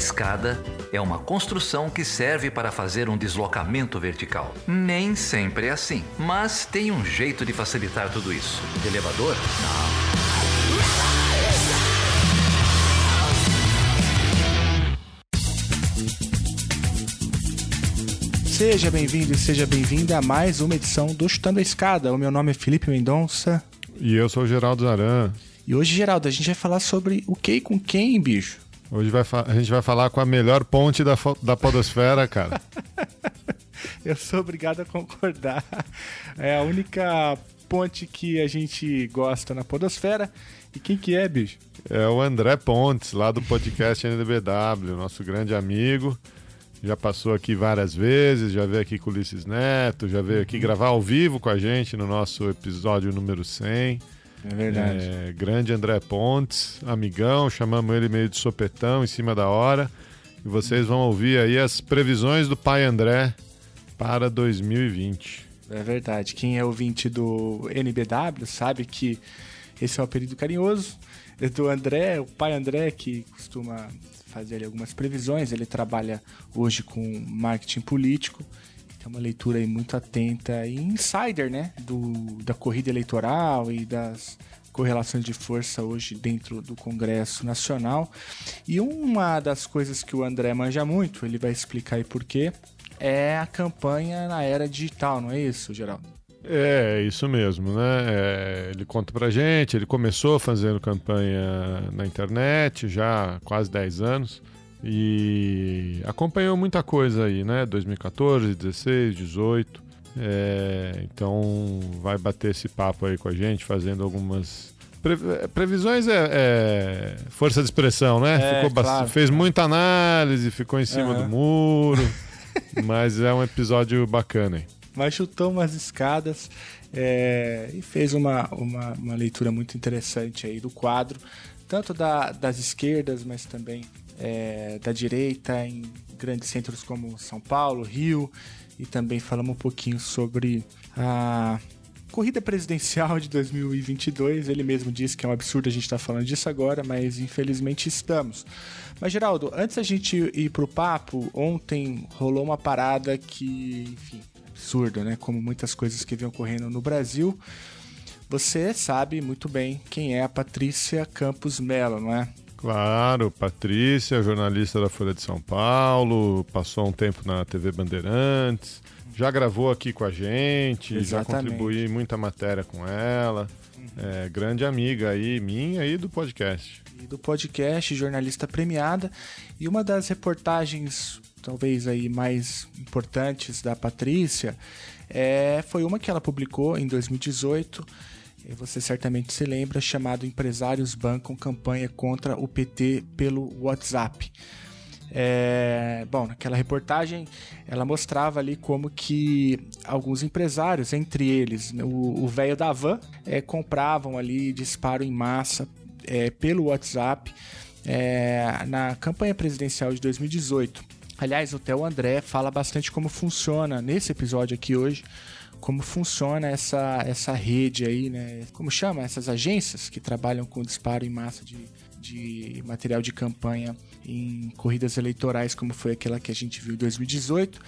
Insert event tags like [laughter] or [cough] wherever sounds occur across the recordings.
escada é uma construção que serve para fazer um deslocamento vertical. Nem sempre é assim, mas tem um jeito de facilitar tudo isso. De elevador? Não. Seja bem-vindo e seja bem-vinda a mais uma edição do Chutando a Escada. O meu nome é Felipe Mendonça. E eu sou o Geraldo Zaran. E hoje, Geraldo, a gente vai falar sobre o que e com quem, bicho? Hoje vai a gente vai falar com a melhor ponte da, da podosfera, cara. [laughs] eu sou obrigado a concordar. É a única ponte que a gente gosta na podosfera. E quem que é, bicho? É o André Pontes, lá do podcast NDBW, nosso grande amigo já passou aqui várias vezes, já veio aqui com o Ulisses Neto, já veio aqui gravar ao vivo com a gente no nosso episódio número 100. É verdade. É, grande André Pontes, amigão, chamamos ele meio de sopetão em cima da hora. E vocês vão ouvir aí as previsões do pai André para 2020. É verdade. Quem é ouvinte do NBW sabe que esse é um apelido carinhoso. É do André, o pai André, que costuma fazer algumas previsões. Ele trabalha hoje com marketing político, tem uma leitura aí muito atenta e insider, né, do, da corrida eleitoral e das correlações de força hoje dentro do Congresso Nacional. E uma das coisas que o André manja muito, ele vai explicar aí por quê, é a campanha na era digital, não é isso, Geraldo? É, isso mesmo, né? É, ele conta pra gente, ele começou fazendo campanha na internet já há quase 10 anos e acompanhou muita coisa aí, né? 2014, 16, 18. É, então vai bater esse papo aí com a gente, fazendo algumas previsões é, é, força de expressão, né? É, ficou claro, fez muita análise, ficou em cima Uhum. do muro, [laughs] mas é um episódio bacana. Hein? mas chutou umas escadas é, e fez uma, uma, uma, leitura muito interessante aí do quadro, tanto da, das esquerdas, mas também é, da direita, em grandes centros como São Paulo, Rio, e também falamos um pouquinho sobre a corrida presidencial de 2022. Ele mesmo disse que é um absurdo a gente estar tá falando disso agora, mas infelizmente estamos. Mas, Geraldo, antes a gente ir pro papo, ontem rolou uma parada que, enfim, absurda, né? Como muitas coisas que vêm ocorrendo no Brasil. Você sabe muito bem quem é a Patrícia Campos Mello, não é? Claro, Patrícia, jornalista da Folha de São Paulo, passou um tempo na TV Bandeirantes, já gravou aqui com a gente, Exatamente. já contribuí muita matéria com ela. É, grande amiga aí, minha e do podcast. E do podcast, jornalista premiada. E uma das reportagens, talvez aí mais importantes da Patrícia, é, foi uma que ela publicou em 2018. Você certamente se lembra, chamado Empresários Bancam Campanha contra o PT pelo WhatsApp. É, bom, naquela reportagem ela mostrava ali como que alguns empresários, entre eles o velho da van, é, compravam ali disparo em massa é, pelo WhatsApp é, na campanha presidencial de 2018. Aliás, o Theo André fala bastante como funciona nesse episódio aqui hoje como funciona essa, essa rede aí, né? Como chama? Essas agências que trabalham com disparo em massa de, de material de campanha em corridas eleitorais, como foi aquela que a gente viu em 2018.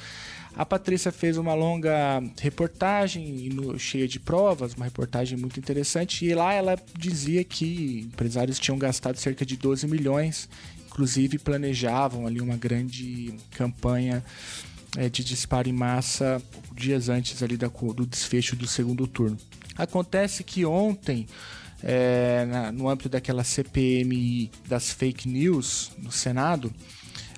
A Patrícia fez uma longa reportagem cheia de provas, uma reportagem muito interessante, e lá ela dizia que empresários tinham gastado cerca de 12 milhões, inclusive planejavam ali uma grande campanha é, de disparo em massa dias antes ali da, do desfecho do segundo turno. Acontece que ontem, é, na, no âmbito daquela CPMI das fake news no Senado,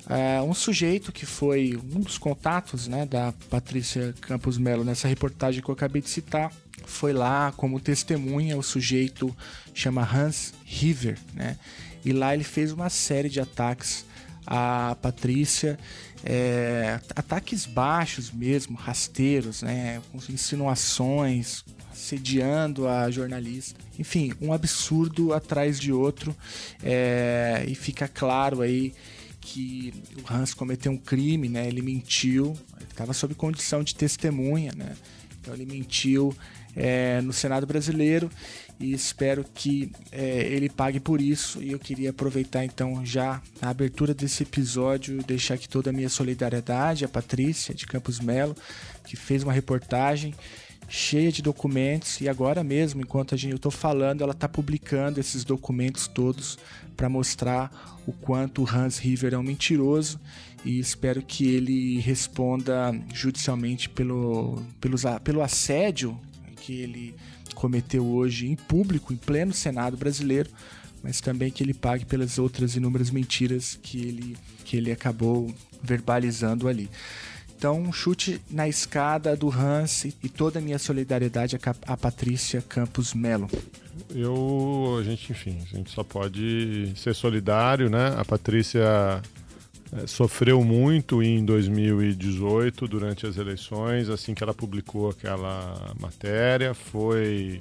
é, um sujeito que foi um dos contatos né, da Patrícia Campos Melo nessa reportagem que eu acabei de citar, foi lá como testemunha, o sujeito chama Hans River, né? E lá ele fez uma série de ataques à Patrícia, é, ataques baixos mesmo, rasteiros, né? Com insinuações, assediando a jornalista. Enfim, um absurdo atrás de outro. É, e fica claro aí que o Hans cometeu um crime, né? Ele mentiu, estava sob condição de testemunha, né? Então ele mentiu é, no Senado brasileiro e espero que é, ele pague por isso. E eu queria aproveitar então já a abertura desse episódio, deixar aqui toda a minha solidariedade à Patrícia de Campos Melo, que fez uma reportagem cheia de documentos e agora mesmo, enquanto a gente, eu estou falando, ela está publicando esses documentos todos para mostrar o quanto o Hans River é um mentiroso e espero que ele responda judicialmente pelo, pelo, pelo assédio que ele cometeu hoje em público, em pleno Senado brasileiro, mas também que ele pague pelas outras inúmeras mentiras que ele, que ele acabou verbalizando ali. Então, um chute na escada do Hans e toda a minha solidariedade a, Patrícia Campos Melo. Eu, a gente, enfim, a gente só pode ser solidário, né? A Patrícia sofreu muito em 2018 durante as eleições, assim que ela publicou aquela matéria, foi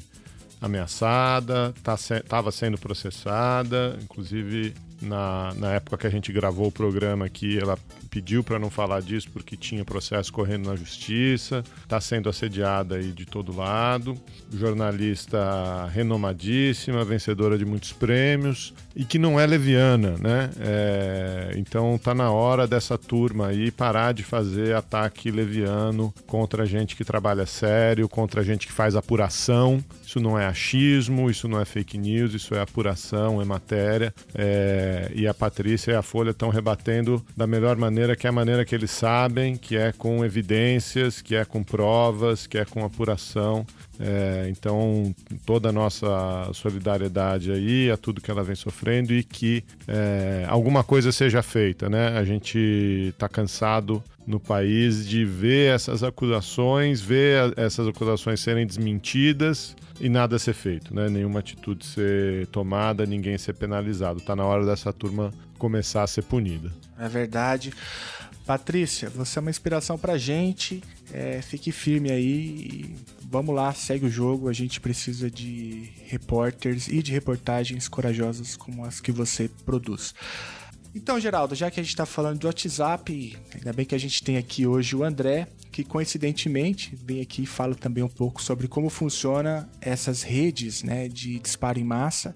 ameaçada, estava tá, sendo processada, inclusive na, na época que a gente gravou o programa aqui, ela pediu para não falar disso porque tinha processo correndo na justiça, está sendo assediada aí de todo lado, jornalista renomadíssima, vencedora de muitos prêmios e que não é leviana, né? É, então tá na hora dessa turma aí parar de fazer ataque leviano contra gente que trabalha sério, contra gente que faz apuração. Isso não é achismo, isso não é fake news, isso é apuração, é matéria. É, e a Patrícia e a Folha estão rebatendo da melhor maneira maneira que é a maneira que eles sabem, que é com evidências, que é com provas, que é com apuração. É, então, toda a nossa solidariedade aí a tudo que ela vem sofrendo e que é, alguma coisa seja feita, né? A gente está cansado no país de ver essas acusações, ver essas acusações serem desmentidas e nada ser feito, né? Nenhuma atitude ser tomada, ninguém ser penalizado. Está na hora dessa turma começar a ser punida. É verdade. Patrícia, você é uma inspiração pra gente. É, fique firme aí. vamos lá, segue o jogo. A gente precisa de repórteres e de reportagens corajosas como as que você produz. Então, Geraldo, já que a gente está falando do WhatsApp, ainda bem que a gente tem aqui hoje o André, que coincidentemente vem aqui e fala também um pouco sobre como funciona essas redes né, de disparo em massa.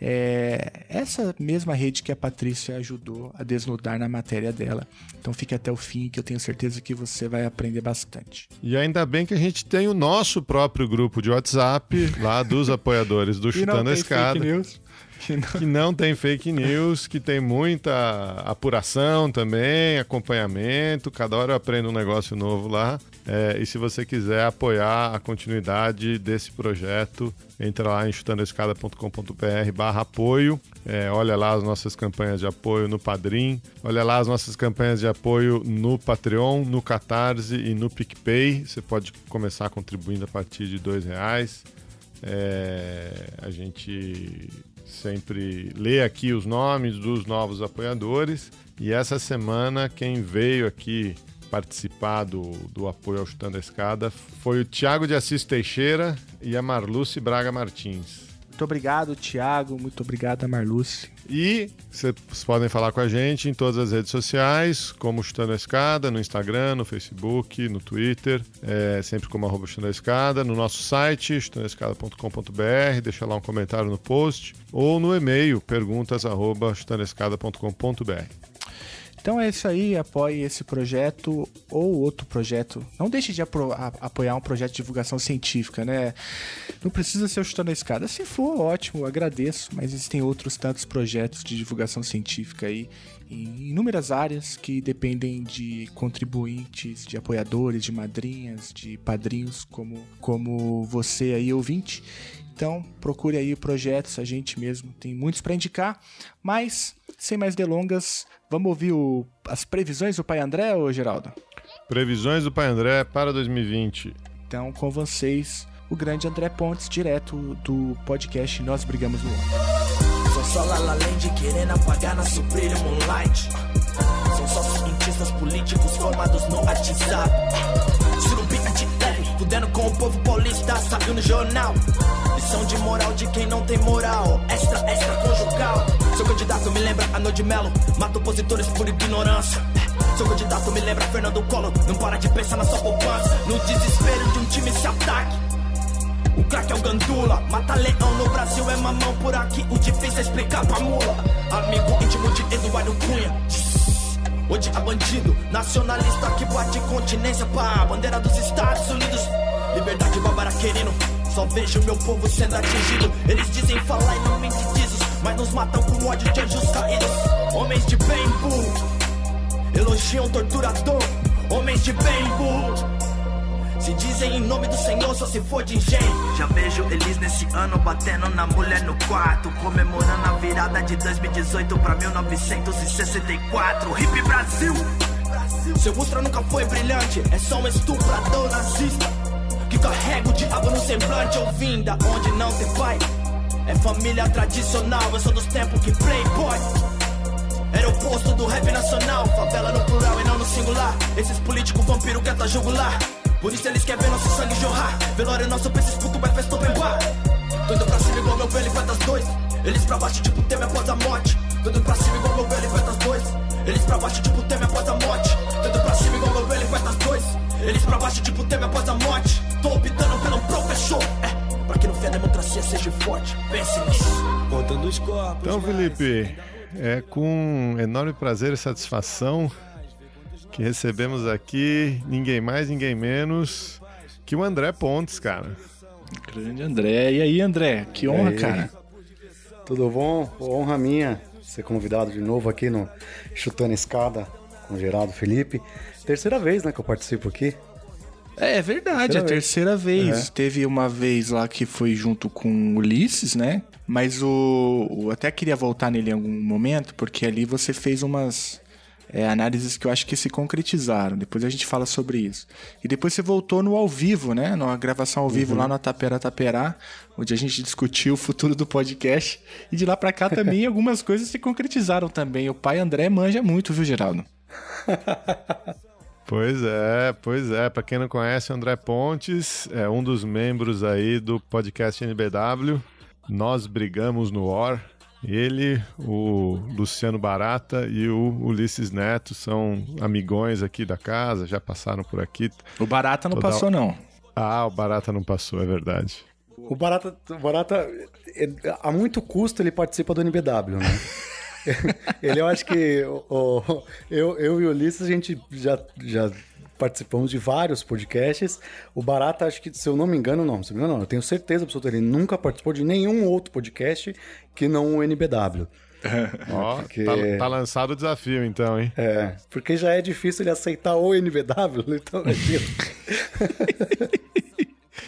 É essa mesma rede que a Patrícia ajudou a desnudar na matéria dela. Então fique até o fim, que eu tenho certeza que você vai aprender bastante. E ainda bem que a gente tem o nosso próprio grupo de WhatsApp lá dos [laughs] apoiadores do Chutando a Escada. Fake news. Que não... que não tem fake news, que tem muita apuração também, acompanhamento. Cada hora eu aprendo um negócio novo lá. É, e se você quiser apoiar a continuidade desse projeto, entra lá em chutandoescada.com.br barra apoio. É, olha lá as nossas campanhas de apoio no Padrim. Olha lá as nossas campanhas de apoio no Patreon, no Catarse e no PicPay. Você pode começar contribuindo a partir de dois reais. É, a gente sempre lê aqui os nomes dos novos apoiadores. E essa semana, quem veio aqui participar do, do apoio ao Chutando a Escada foi o Tiago de Assis Teixeira e a Marluce Braga Martins. Muito obrigado, Tiago. Muito obrigado, Marluce. E vocês podem falar com a gente em todas as redes sociais, como Chutando a Escada, no Instagram, no Facebook, no Twitter, é, sempre como arroba Chutando a Escada, no nosso site, chutandoescada.com.br, deixa lá um comentário no post, ou no e-mail, perguntas arroba chutandoescada.com.br. Então é isso aí, apoie esse projeto ou outro projeto. Não deixe de apo apoiar um projeto de divulgação científica, né? Não precisa ser o Chutando a Escada. Se for, ótimo, agradeço. Mas existem outros tantos projetos de divulgação científica aí em inúmeras áreas que dependem de contribuintes, de apoiadores, de madrinhas, de padrinhos como, como você aí, ouvinte. Então, procure aí projetos, a gente mesmo tem muitos para indicar, mas sem mais delongas, vamos ouvir o, as previsões do Pai André, ou Geraldo? Previsões do Pai André para 2020. Então, com vocês, o grande André Pontes, direto do podcast Nós Brigamos no Ar. Sou só La La Land querendo apagar nosso brilho moonlight. São só cientistas políticos formados no WhatsApp. Fudendo com o povo paulista, saiu no jornal. Lição de moral de quem não tem moral. Extra, extra conjugal. Seu candidato me lembra a de Melo. Mata opositores por ignorância. Seu candidato me lembra Fernando Collor. Não para de pensar na sua poupança. No desespero de um time se ataque. O crack é o gandula. Mata leão no Brasil é mamão, por aqui o difícil é explicar pra mula. Amigo íntimo de Eduardo Cunha. Hoje a bandido, nacionalista que bate continência pra bandeira dos Estados Unidos. Liberdade bárbara querendo, só vejo meu povo sendo atingido. Eles dizem falar em nome de Jesus, mas nos matam com ódio de anjos caídos. Homens de bem burro, elogiam torturador. Homens de bem burro. Se dizem em nome do Senhor, só se for de engenho. Já vejo eles nesse ano batendo na mulher no quarto. Comemorando a virada de 2018 pra 1964. Hip Brasil! Seu ultra nunca foi brilhante, é só um estuprador nazista. Que carrega o diabo no semblante, ouvinda, onde não tem pai. É família tradicional, eu sou dos tempos que Playboy. Era o posto do rap nacional, favela no plural e não no singular. Esses políticos vampiro quer tá jugular. Por isso eles querem ver nosso sangue jorrar. Velório é nosso, pra esses puto é festa open bar. Tô indo pra cima igual meu velho e das dois. Eles pra baixo tipo tema após a morte. Tô indo pra cima igual meu velho e das dois. Eles pra baixo tipo tema após a morte. Tô indo pra cima igual meu velho e das dois. Eles pra baixo tipo tema após a morte. Tô optando pelo professor. É, pra que no fim a democracia seja forte. Pense nisso. Contando os corpos. Então, Felipe, é com enorme prazer e satisfação que recebemos aqui ninguém mais, ninguém menos que o André Pontes, cara. Grande André. E aí, André? Que honra, cara. Tudo bom? Honra minha ser convidado de novo aqui no Chutando Escada com o Geraldo Felipe. Terceira vez, né, que eu participo aqui. É, é verdade, terceira a terceira vez. vez. É. Teve uma vez lá que foi junto com o Ulisses, né? Mas o. Eu até queria voltar nele em algum momento, porque ali você fez umas é, análises que eu acho que se concretizaram. Depois a gente fala sobre isso. E depois você voltou no ao vivo, né? Numa gravação ao vivo uhum. lá no Tapera Taperá, onde a gente discutiu o futuro do podcast. E de lá para cá também [laughs] algumas coisas se concretizaram também. O pai André manja muito, viu, Geraldo? [laughs] Pois é, pois é. Para quem não conhece, André Pontes é um dos membros aí do podcast NBW. Nós brigamos no War ele, o Luciano Barata e o Ulisses Neto são amigões aqui da casa, já passaram por aqui. O Barata não Toda... passou, não. Ah, o Barata não passou, é verdade. O Barata, o Barata a muito custo ele participa do NBW, né? [laughs] ele, eu acho que o, eu, eu e o Ulisses, a gente já, já participamos de vários podcasts. O Barata, acho que, se eu não me engano, não, se não, não, eu tenho certeza absoluta, ele nunca participou de nenhum outro podcast que não o NBW. [laughs] Ó, porque... tá, tá, lançado o desafio, então, hein? É, porque já é difícil ele aceitar o NBW, [laughs] então [laughs]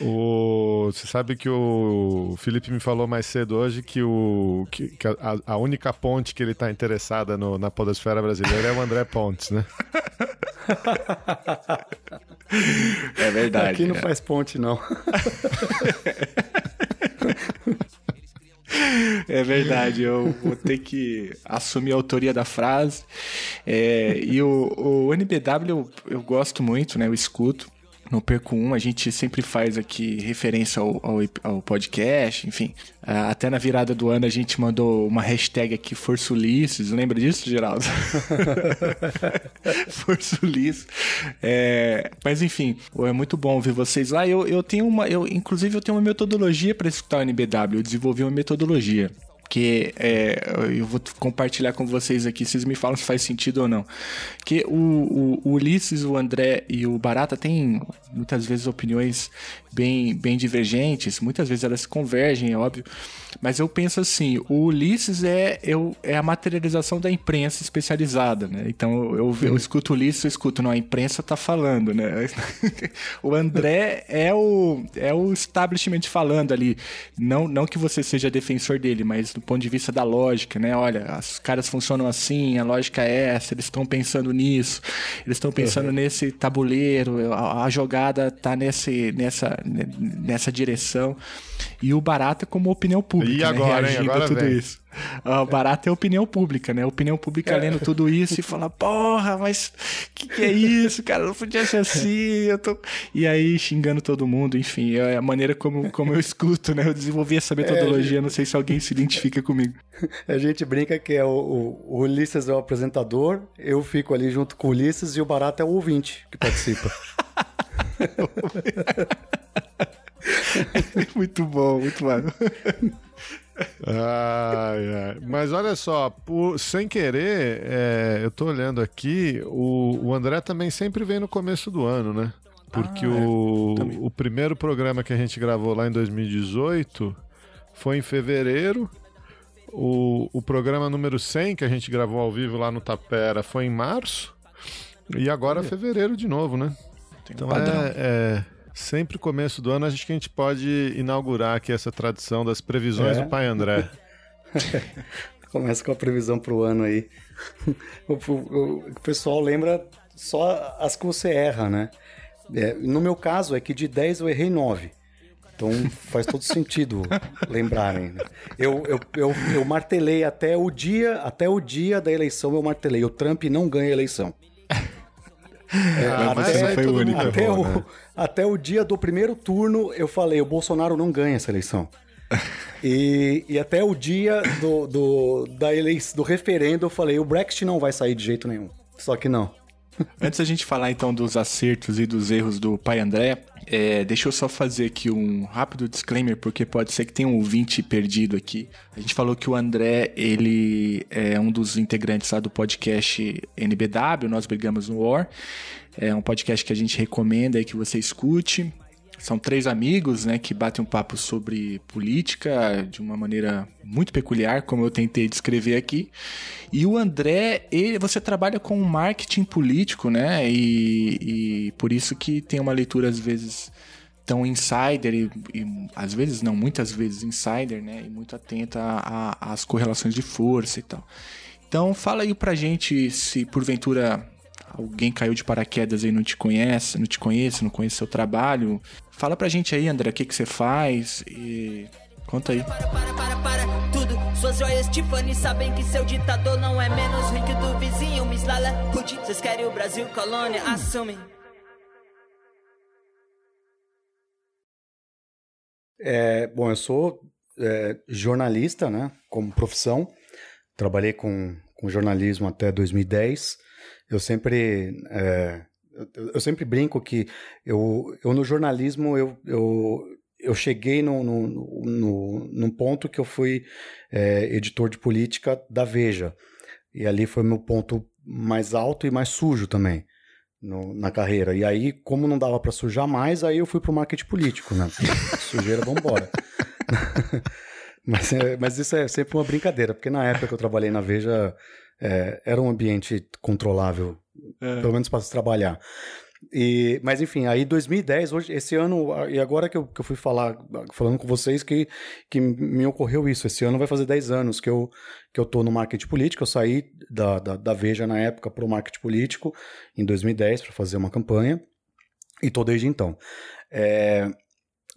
O, você sabe que o Felipe me falou mais cedo hoje que, o, que, que a, a, única ponte que ele está interessada no, na podosfera brasileira é o André Pontes, né? É verdade. Aqui não é. faz ponte, não. [laughs] É verdade, eu vou ter que assumir a autoria da frase. É, e o, o NBW eu, eu gosto muito, né? Eu escuto no Perco 1, a gente sempre faz aqui referência ao, ao, ao, podcast, enfim. Até na virada do ano a gente mandou uma hashtag aqui, Força Ulisses. Lembra disso, Geraldo? [laughs] Força Ulisses. É, mas enfim, é muito bom ver vocês lá. Eu, eu tenho uma. Eu, inclusive, eu tenho uma metodologia para escutar o NBW. Eu desenvolvi uma metodologia que é, eu vou compartilhar com vocês aqui, vocês me falam se faz sentido ou não. Que o, o, o Ulisses, o André e o Barata têm muitas vezes opiniões bem, bem divergentes, muitas vezes elas convergem, é óbvio, mas eu penso assim, o Ulisses é, eu, é a materialização da imprensa especializada, né? Então eu, eu, escuto o Ulisses, eu escuto, não, a imprensa tá falando, né? [laughs] o André é o, é o establishment falando ali, não, não que você seja defensor dele, mas do ponto de vista da lógica, né? Olha, os caras funcionam assim, a lógica é essa, eles estão pensando nisso, eles estão pensando uhum. nesse tabuleiro, a, a, jogada tá nesse, nessa, nessa direção. E o Barata como opinião pública, e né? agora, reagindo hein? Agora a tudo vem. isso. O barato é opinião pública, né? Opinião pública é. lendo tudo isso e fala, porra, mas que que é isso, cara? Não podia ser assim, eu tô... E aí xingando todo mundo, enfim, é a maneira como, como eu escuto, né? Eu desenvolvi essa metodologia, é, não sei se alguém se identifica comigo. A gente brinca que é o, o, o Ulisses é o apresentador, eu fico ali junto com o Ulisses e o Barato é o ouvinte que participa. [laughs] [laughs] muito bom, muito bom. Ai, ai. Mas olha só, por, sem querer, é, eu tô olhando aqui, o, o André também sempre vem no começo do ano, né? Porque ah, o, é, o primeiro programa que a gente gravou lá em 2018 foi em fevereiro. O, o programa número 100 que a gente gravou ao vivo lá no Tapera foi em março. E agora é fevereiro de novo, né? Tem então um é, é, sempre começo do ano a gente que a gente pode inaugurar aqui essa tradição das previsões é. do Pai André. [laughs] Começa com a previsão para o ano aí. [laughs] O, o, o, pessoal lembra só as que você erra, né? É, no meu caso é que de 10 eu errei 9. Então faz todo [laughs] sentido lembrarem. Né? Eu, eu, eu, eu, martelei até o dia, até o dia da eleição eu martelei. O Trump não ganha a eleição. É, até, foi o único até, errou, o, né? [laughs] até o dia do primeiro turno eu falei, o Bolsonaro não ganha essa eleição. [laughs] e, e até o dia do, do, da eleição, do referendo eu falei, o Brexit não vai sair de jeito nenhum. Só que não. Antes da gente falar então dos acertos e dos erros do pai André, é, deixa eu só fazer aqui um rápido disclaimer, porque pode ser que tenha um ouvinte perdido aqui. A gente falou que o André, ele é um dos integrantes lá do podcast NBW, Nós Brigamos no War. É um podcast que a gente recomenda aí que você escute. São três amigos, né, que batem um papo sobre política de uma maneira muito peculiar, como eu tentei descrever aqui. E o André, ele, você trabalha com marketing político, né, e, e por isso que tem uma leitura às vezes tão insider e, e, às vezes não, muitas vezes insider, né, e muito atenta às correlações de força e tal. Então fala aí pra gente se porventura alguém caiu de paraquedas e não te conhece, não te conhece, não conhece seu trabalho. Fala pra gente aí, André, o que, que você faz e conta aí. Para, para, para, para, tudo. Suas joias Tiffany sabem que seu ditador não é menos rico do vizinho. Miss Lala, vocês querem o Brasil colônia? Assumem. É, bom, eu sou é, jornalista, né, como profissão. Trabalhei com, com jornalismo até 2010. Eu sempre é, eu, sempre brinco que eu, eu no jornalismo eu, eu, eu cheguei no, no, no, num ponto que eu fui é, editor de política da Veja. E ali foi meu ponto mais alto e mais sujo também no, na carreira. E aí, como não dava para sujar mais, aí eu fui pro marketing político, né? [laughs] Sujeira, vambora. [laughs] mas, é, mas isso é sempre uma brincadeira, porque na época que eu trabalhei na Veja, é, era um ambiente controlável é. Pelo menos para se trabalhar. E, mas enfim, aí 2010, hoje, esse ano, e agora que eu, que eu fui falar, falando com vocês, que, que me ocorreu isso. Esse ano vai fazer 10 anos que eu, que eu tô no marketing político. Eu saí da, da, da Veja na época para o marketing político em 2010 para fazer uma campanha. E tô desde então. É,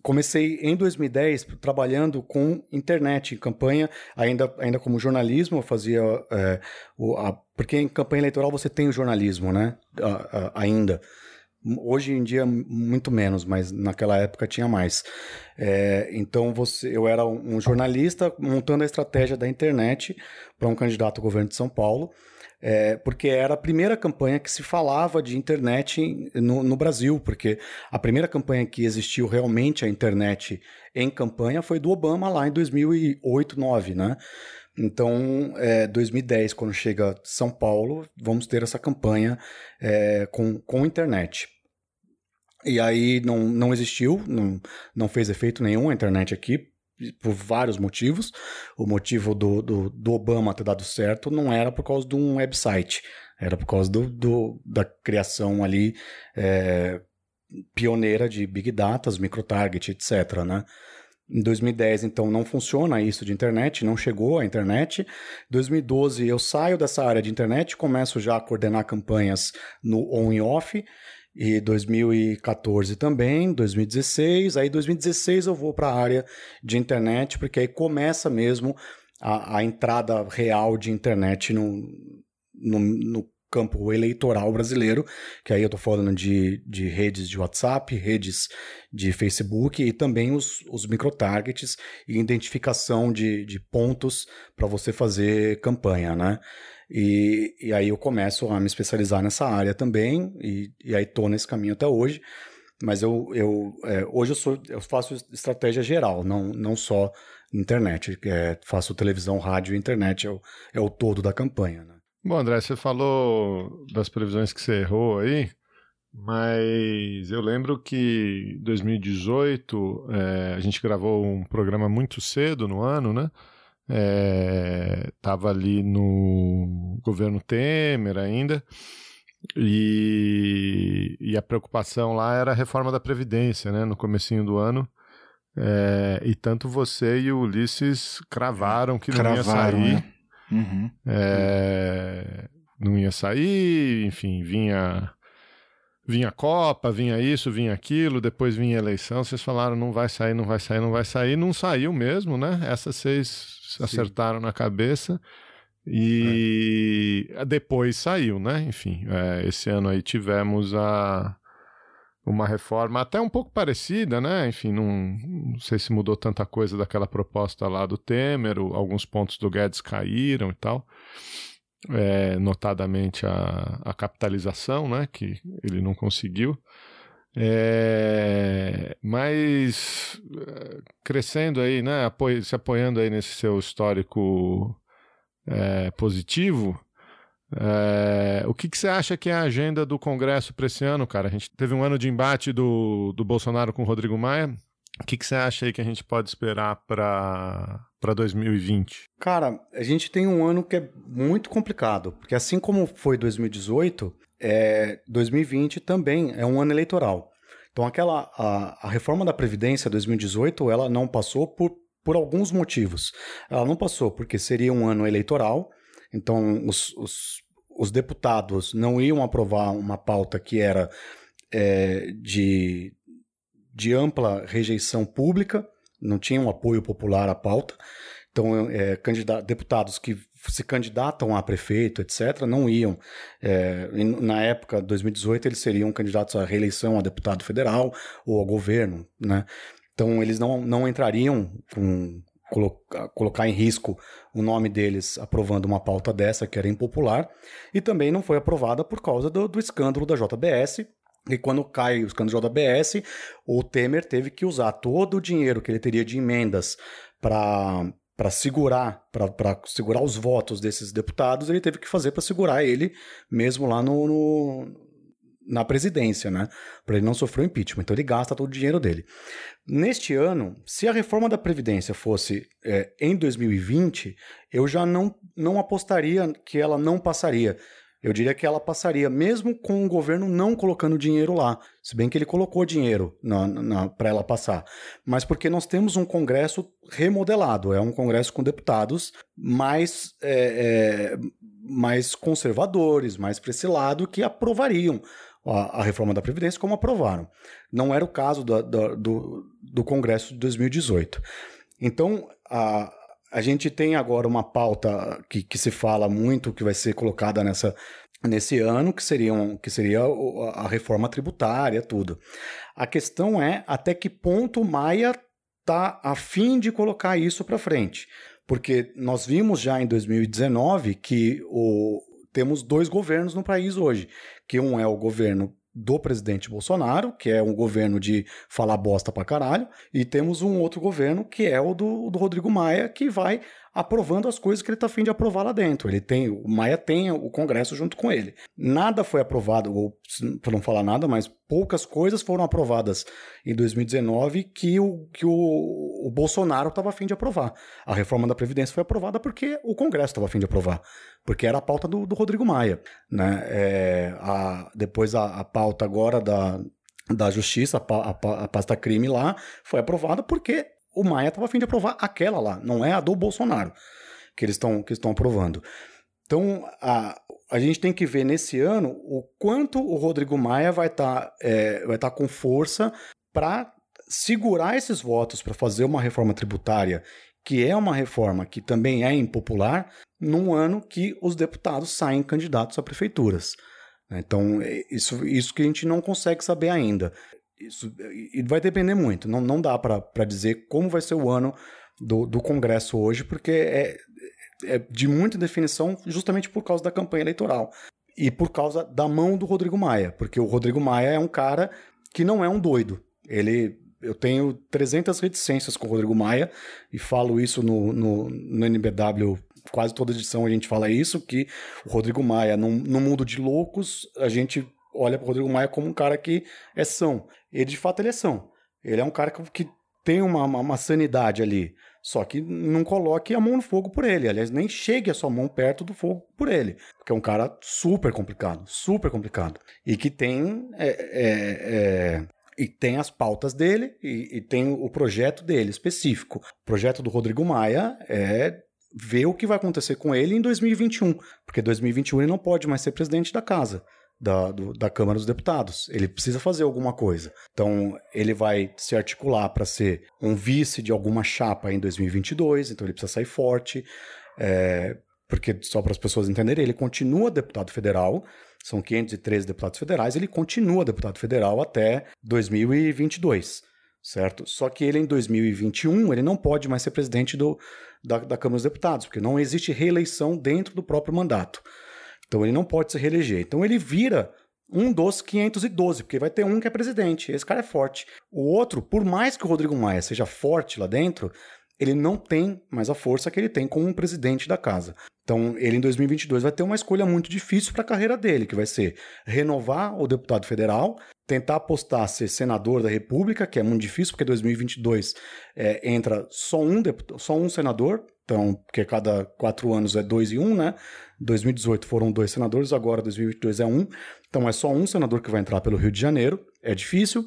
comecei em 2010 trabalhando com internet, em campanha, ainda, ainda como jornalismo, eu fazia. É, o, a, porque em campanha eleitoral você tem o jornalismo, né? A, a, ainda. Hoje em dia, muito menos, mas naquela época tinha mais. É, então, você, eu era um jornalista montando a estratégia da internet para um candidato ao governo de São Paulo é, porque era a primeira campanha que se falava de internet no, no, Brasil, porque a primeira campanha que existiu realmente a internet em campanha foi do Obama lá em 2008, 2009, né? Então, é, 2010, quando chega São Paulo, vamos ter essa campanha é, com, com internet. E aí não, não existiu, não, não fez efeito nenhum a internet aqui, por vários motivos. O motivo do, do, do, Obama ter dado certo não era por causa de um website, era por causa do, do da criação ali é, pioneira de Big Data, microtarget, etc. Né? Em 2010, então, não funciona isso de internet, não chegou a internet. Em 2012, eu saio dessa área de internet, começo já a coordenar campanhas no on e off e 2014 também, 2016. Aí 2016 eu vou para a área de internet, porque aí começa mesmo a, a entrada real de internet no, no, no, campo eleitoral brasileiro, que aí eu estou falando de, de redes de WhatsApp, redes de Facebook e também os, os microtargets e identificação de, de pontos para você fazer campanha, né? E, e aí eu começo a me especializar nessa área também, e, e aí tô nesse caminho até hoje. mas eu, eu é, hoje eu, sou, eu faço estratégia geral, não, não só internet. É, faço televisão, rádio e internet, é o, é o todo da campanha. Né? Bom, André, você falou das previsões que você errou aí, mas eu lembro que em 2018 é, a gente gravou um programa muito cedo no ano, né? É, tava ali no governo Temer ainda. E, e, a preocupação lá era a reforma da Previdência, né, no comecinho do ano. É, e tanto você e o Ulisses cravaram que cravaram, não ia sair. Né? Uhum. É, não ia sair, enfim, vinha vinha Copa, vinha isso, vinha aquilo, depois vinha eleição, vocês falaram não vai sair, não vai sair, não vai sair, não saiu mesmo, né? Essa vocês Sim. acertaram na cabeça. E é. depois saiu, né? Enfim, é, esse ano aí tivemos a, uma reforma até um pouco parecida, né? Enfim, não, não sei se mudou tanta coisa daquela proposta lá do Temer, alguns pontos do Guedes caíram e tal. É, notadamente a, a capitalização, né? Que ele não conseguiu. É, mas é, crescendo aí, né? Apoio, se apoiando aí nesse seu histórico é, positivo, é, o que, que, você acha que é a agenda do Congresso para esse ano, cara? A gente teve um ano de embate do, do Bolsonaro com o Rodrigo Maia. O que, que você acha aí que a gente pode esperar para 2020? Cara, a gente tem um ano que é muito complicado, porque assim como foi 2018, é, 2020 também é um ano eleitoral. Então, aquela a, a reforma da Previdência 2018 ela não passou por, por alguns motivos. Ela não passou porque seria um ano eleitoral, então os, os, os deputados não iam aprovar uma pauta que era é, de, de ampla rejeição pública, não tinha um apoio popular à pauta. Então, é, deputados que se candidatam a prefeito, etc., não iam. É, na época, 2018, eles seriam candidatos à reeleição a deputado federal ou ao governo, né? Então, eles não, não entrariam com colocar, em risco o nome deles aprovando uma pauta dessa que era impopular e também não foi aprovada por causa do, do escândalo da JBS, e quando cai o escândalo da JBS, o Temer teve que usar todo o dinheiro que ele teria de emendas para para segurar para segurar os votos desses deputados, ele teve que fazer para segurar ele mesmo lá no, no na presidência, né? Para ele não sofrer o impeachment. Então ele gasta todo o dinheiro dele. Neste ano, se a reforma da Previdência fosse é, em 2020, eu já não, não apostaria que ela não passaria. Eu diria que ela passaria, mesmo com o governo não colocando dinheiro lá. Se bem que ele colocou dinheiro para ela passar. Mas porque nós temos um Congresso remodelado. É um Congresso com deputados mais, é, é, mais conservadores, mais para esse lado, que aprovariam a, a, reforma da Previdência, como aprovaram. Não era o caso do, do, do Congresso de 2018. Então, a, a gente tem agora uma pauta que, que se fala muito, que vai ser colocada nessa, nesse ano, que, seriam, que seria a reforma tributária, tudo. A questão é até que ponto o Maia está a fim de colocar isso para frente. Porque nós vimos já em 2019 que o, temos dois governos no país hoje, que um é o governo do presidente Bolsonaro, que é um governo de falar bosta pra caralho, e temos um outro governo que é o do, do Rodrigo Maia, que vai aprovando as coisas que ele está afim de aprovar lá dentro. Ele tem, o Maia tem o Congresso junto com ele. Nada foi aprovado, ou para não falar nada, mas poucas coisas foram aprovadas em 2019 que o, que o, o Bolsonaro estava afim de aprovar. A reforma da Previdência foi aprovada porque o Congresso estava afim de aprovar, porque era a pauta do, do Rodrigo Maia. Né? É, a, depois a, a pauta agora da, da Justiça, a, a, a pasta crime lá, foi aprovada porque o Maia estava afim de aprovar aquela lá, não é a do Bolsonaro que eles estão que estão aprovando. Então, a, a gente tem que ver nesse ano o quanto o Rodrigo Maia vai estar tá, é, vai tá com força para segurar esses votos para fazer uma reforma tributária, que é uma reforma que também é impopular, num ano que os deputados saem candidatos a prefeituras. Então, é isso, isso que a gente não consegue saber ainda. Isso e vai depender muito. Não, não dá para dizer como vai ser o ano do, do Congresso hoje, porque é, é de muita definição justamente por causa da campanha eleitoral. E por causa da mão do Rodrigo Maia, porque o Rodrigo Maia é um cara que não é um doido. Ele eu tenho 300 reticências com o Rodrigo Maia e falo isso no, no, no NBW quase toda edição a gente fala isso, que o Rodrigo Maia, num, num mundo de loucos, a gente olha para o Rodrigo Maia como um cara que é são. Ele, de fato, ele é são. Ele é um cara que, que tem uma, uma, uma, sanidade ali. Só que não coloque a mão no fogo por ele. Aliás, nem chegue a sua mão perto do fogo por ele. Porque é um cara super complicado, super complicado. E que tem é, é, é, e tem as pautas dele e, e, tem o projeto dele específico. O projeto do Rodrigo Maia é ver o que vai acontecer com ele em 2021, porque 2021 ele não pode mais ser presidente da casa. Da, do, da Câmara dos Deputados. Ele precisa fazer alguma coisa. Então, ele vai se articular para ser um vice de alguma chapa em 2022, então ele precisa sair forte. É, porque, só para as pessoas entenderem, ele continua deputado federal, são 513 deputados federais, ele continua deputado federal até 2022, certo? Só que ele em 2021, ele não pode mais ser presidente do, da, da Câmara dos Deputados, porque não existe reeleição dentro do próprio mandato. Então ele não pode se reeleger. Então ele vira um dos 512, porque vai ter um que é presidente. Esse cara é forte. O outro, por mais que o Rodrigo Maia seja forte lá dentro, ele não tem mais a força que ele tem como um presidente da casa. Então, ele em 2022 vai ter uma escolha muito difícil para a carreira dele, que vai ser renovar o deputado federal, tentar apostar ser senador da República, que é muito difícil, porque 2022 é, entra só um, deputado, só um senador, então, porque cada quatro anos é dois e um, né? 2018 foram dois senadores, agora 2022 é um. Então, é só um senador que vai entrar pelo Rio de Janeiro, é difícil.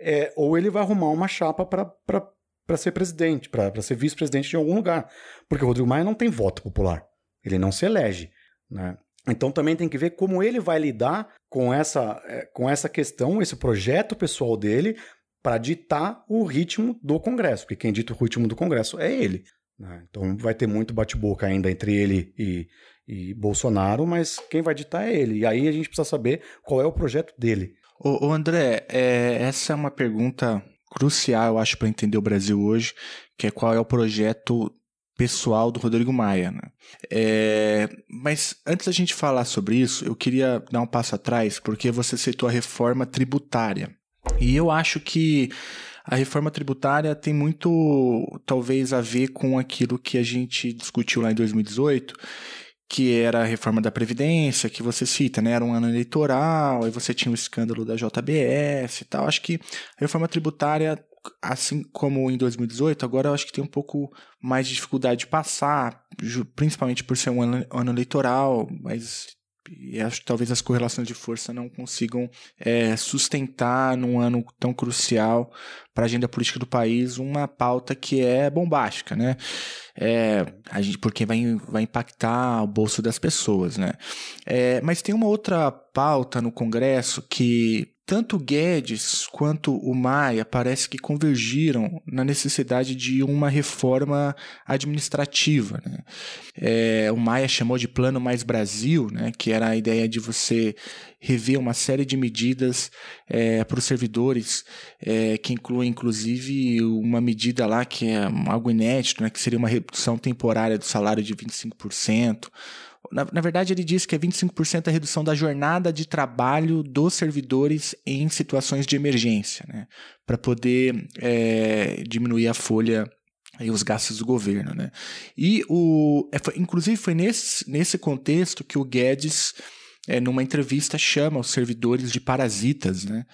É, ou ele vai arrumar uma chapa para ser presidente, para ser vice-presidente de algum lugar. Porque o Rodrigo Maia não tem voto popular. Ele não se elege. Né? Então também tem que ver como ele vai lidar com essa, é, com essa questão, esse projeto pessoal dele, para ditar o ritmo do Congresso. Porque quem dita o ritmo do Congresso é ele. Né? Então vai ter muito bate-boca ainda entre ele e, e Bolsonaro, mas quem vai ditar é ele. E aí a gente precisa saber qual é o projeto dele. Ô, ô André, é, essa é uma pergunta crucial, eu acho, para entender o Brasil hoje, que é qual é o projeto pessoal do Rodrigo Maia. Né? É, mas antes da gente falar sobre isso, eu queria dar um passo atrás, porque você citou a reforma tributária. E eu acho que a reforma tributária tem muito, talvez, a ver com aquilo que a gente discutiu lá em 2018, que era a reforma da Previdência, que você cita, né? Era um ano eleitoral, aí você tinha o escândalo da JBS e tal. Acho que a reforma tributária, assim como em 2018, agora eu acho que tem um pouco mais de dificuldade de passar, principalmente por ser um ano, ano eleitoral, mas e acho que talvez as correlações de força não consigam é, sustentar num ano tão crucial para a agenda política do país uma pauta que é bombástica, né? É, a gente, porque vai, vai impactar o bolso das pessoas, né? É, mas tem uma outra pauta no Congresso que tanto Guedes quanto o Maia parece que convergiram na necessidade de uma reforma administrativa. Né? É, o Maia chamou de Plano Mais Brasil, né? que era a ideia de você rever uma série de medidas é, para os servidores, é, que inclui inclusive uma medida lá que é algo inédito, né? que seria uma redução temporária do salário de 25%. Na, na verdade, ele diz que é 25% a redução da jornada de trabalho dos servidores em situações de emergência, né? Para poder é, diminuir a folha e os gastos do governo, né? E o, é, foi, inclusive foi nesse, nesse contexto que o Guedes é, numa entrevista, chama os servidores de parasitas, né?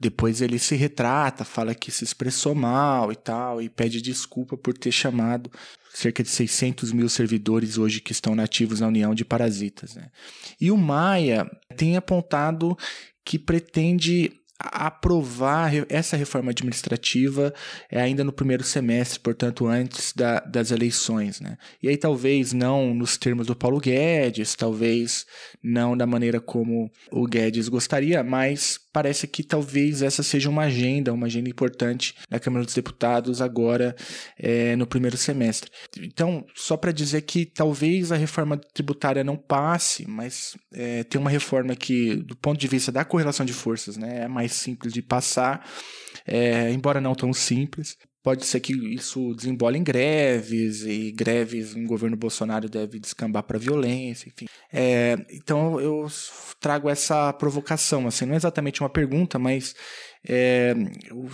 Depois ele se retrata, fala que se expressou mal e tal, e pede desculpa por ter chamado cerca de 600 mil servidores hoje que estão nativos na União de Parasitas. Né? E o Maia tem apontado que pretende aprovar essa reforma administrativa é ainda no primeiro semestre, portanto, antes da, das eleições. Né? E aí, talvez não nos termos do Paulo Guedes, talvez não da maneira como o Guedes gostaria, mas parece que talvez essa seja uma agenda, uma agenda importante na Câmara dos Deputados agora é, no primeiro semestre. Então, só para dizer que talvez a reforma tributária não passe, mas é, tem uma reforma que, do ponto de vista da correlação de forças, né, é mais simples de passar, é, embora não tão simples pode ser que isso desembole em greves, e greves no governo Bolsonaro deve descambar para violência, enfim. É, então eu trago essa provocação, assim, não é exatamente uma pergunta, mas é,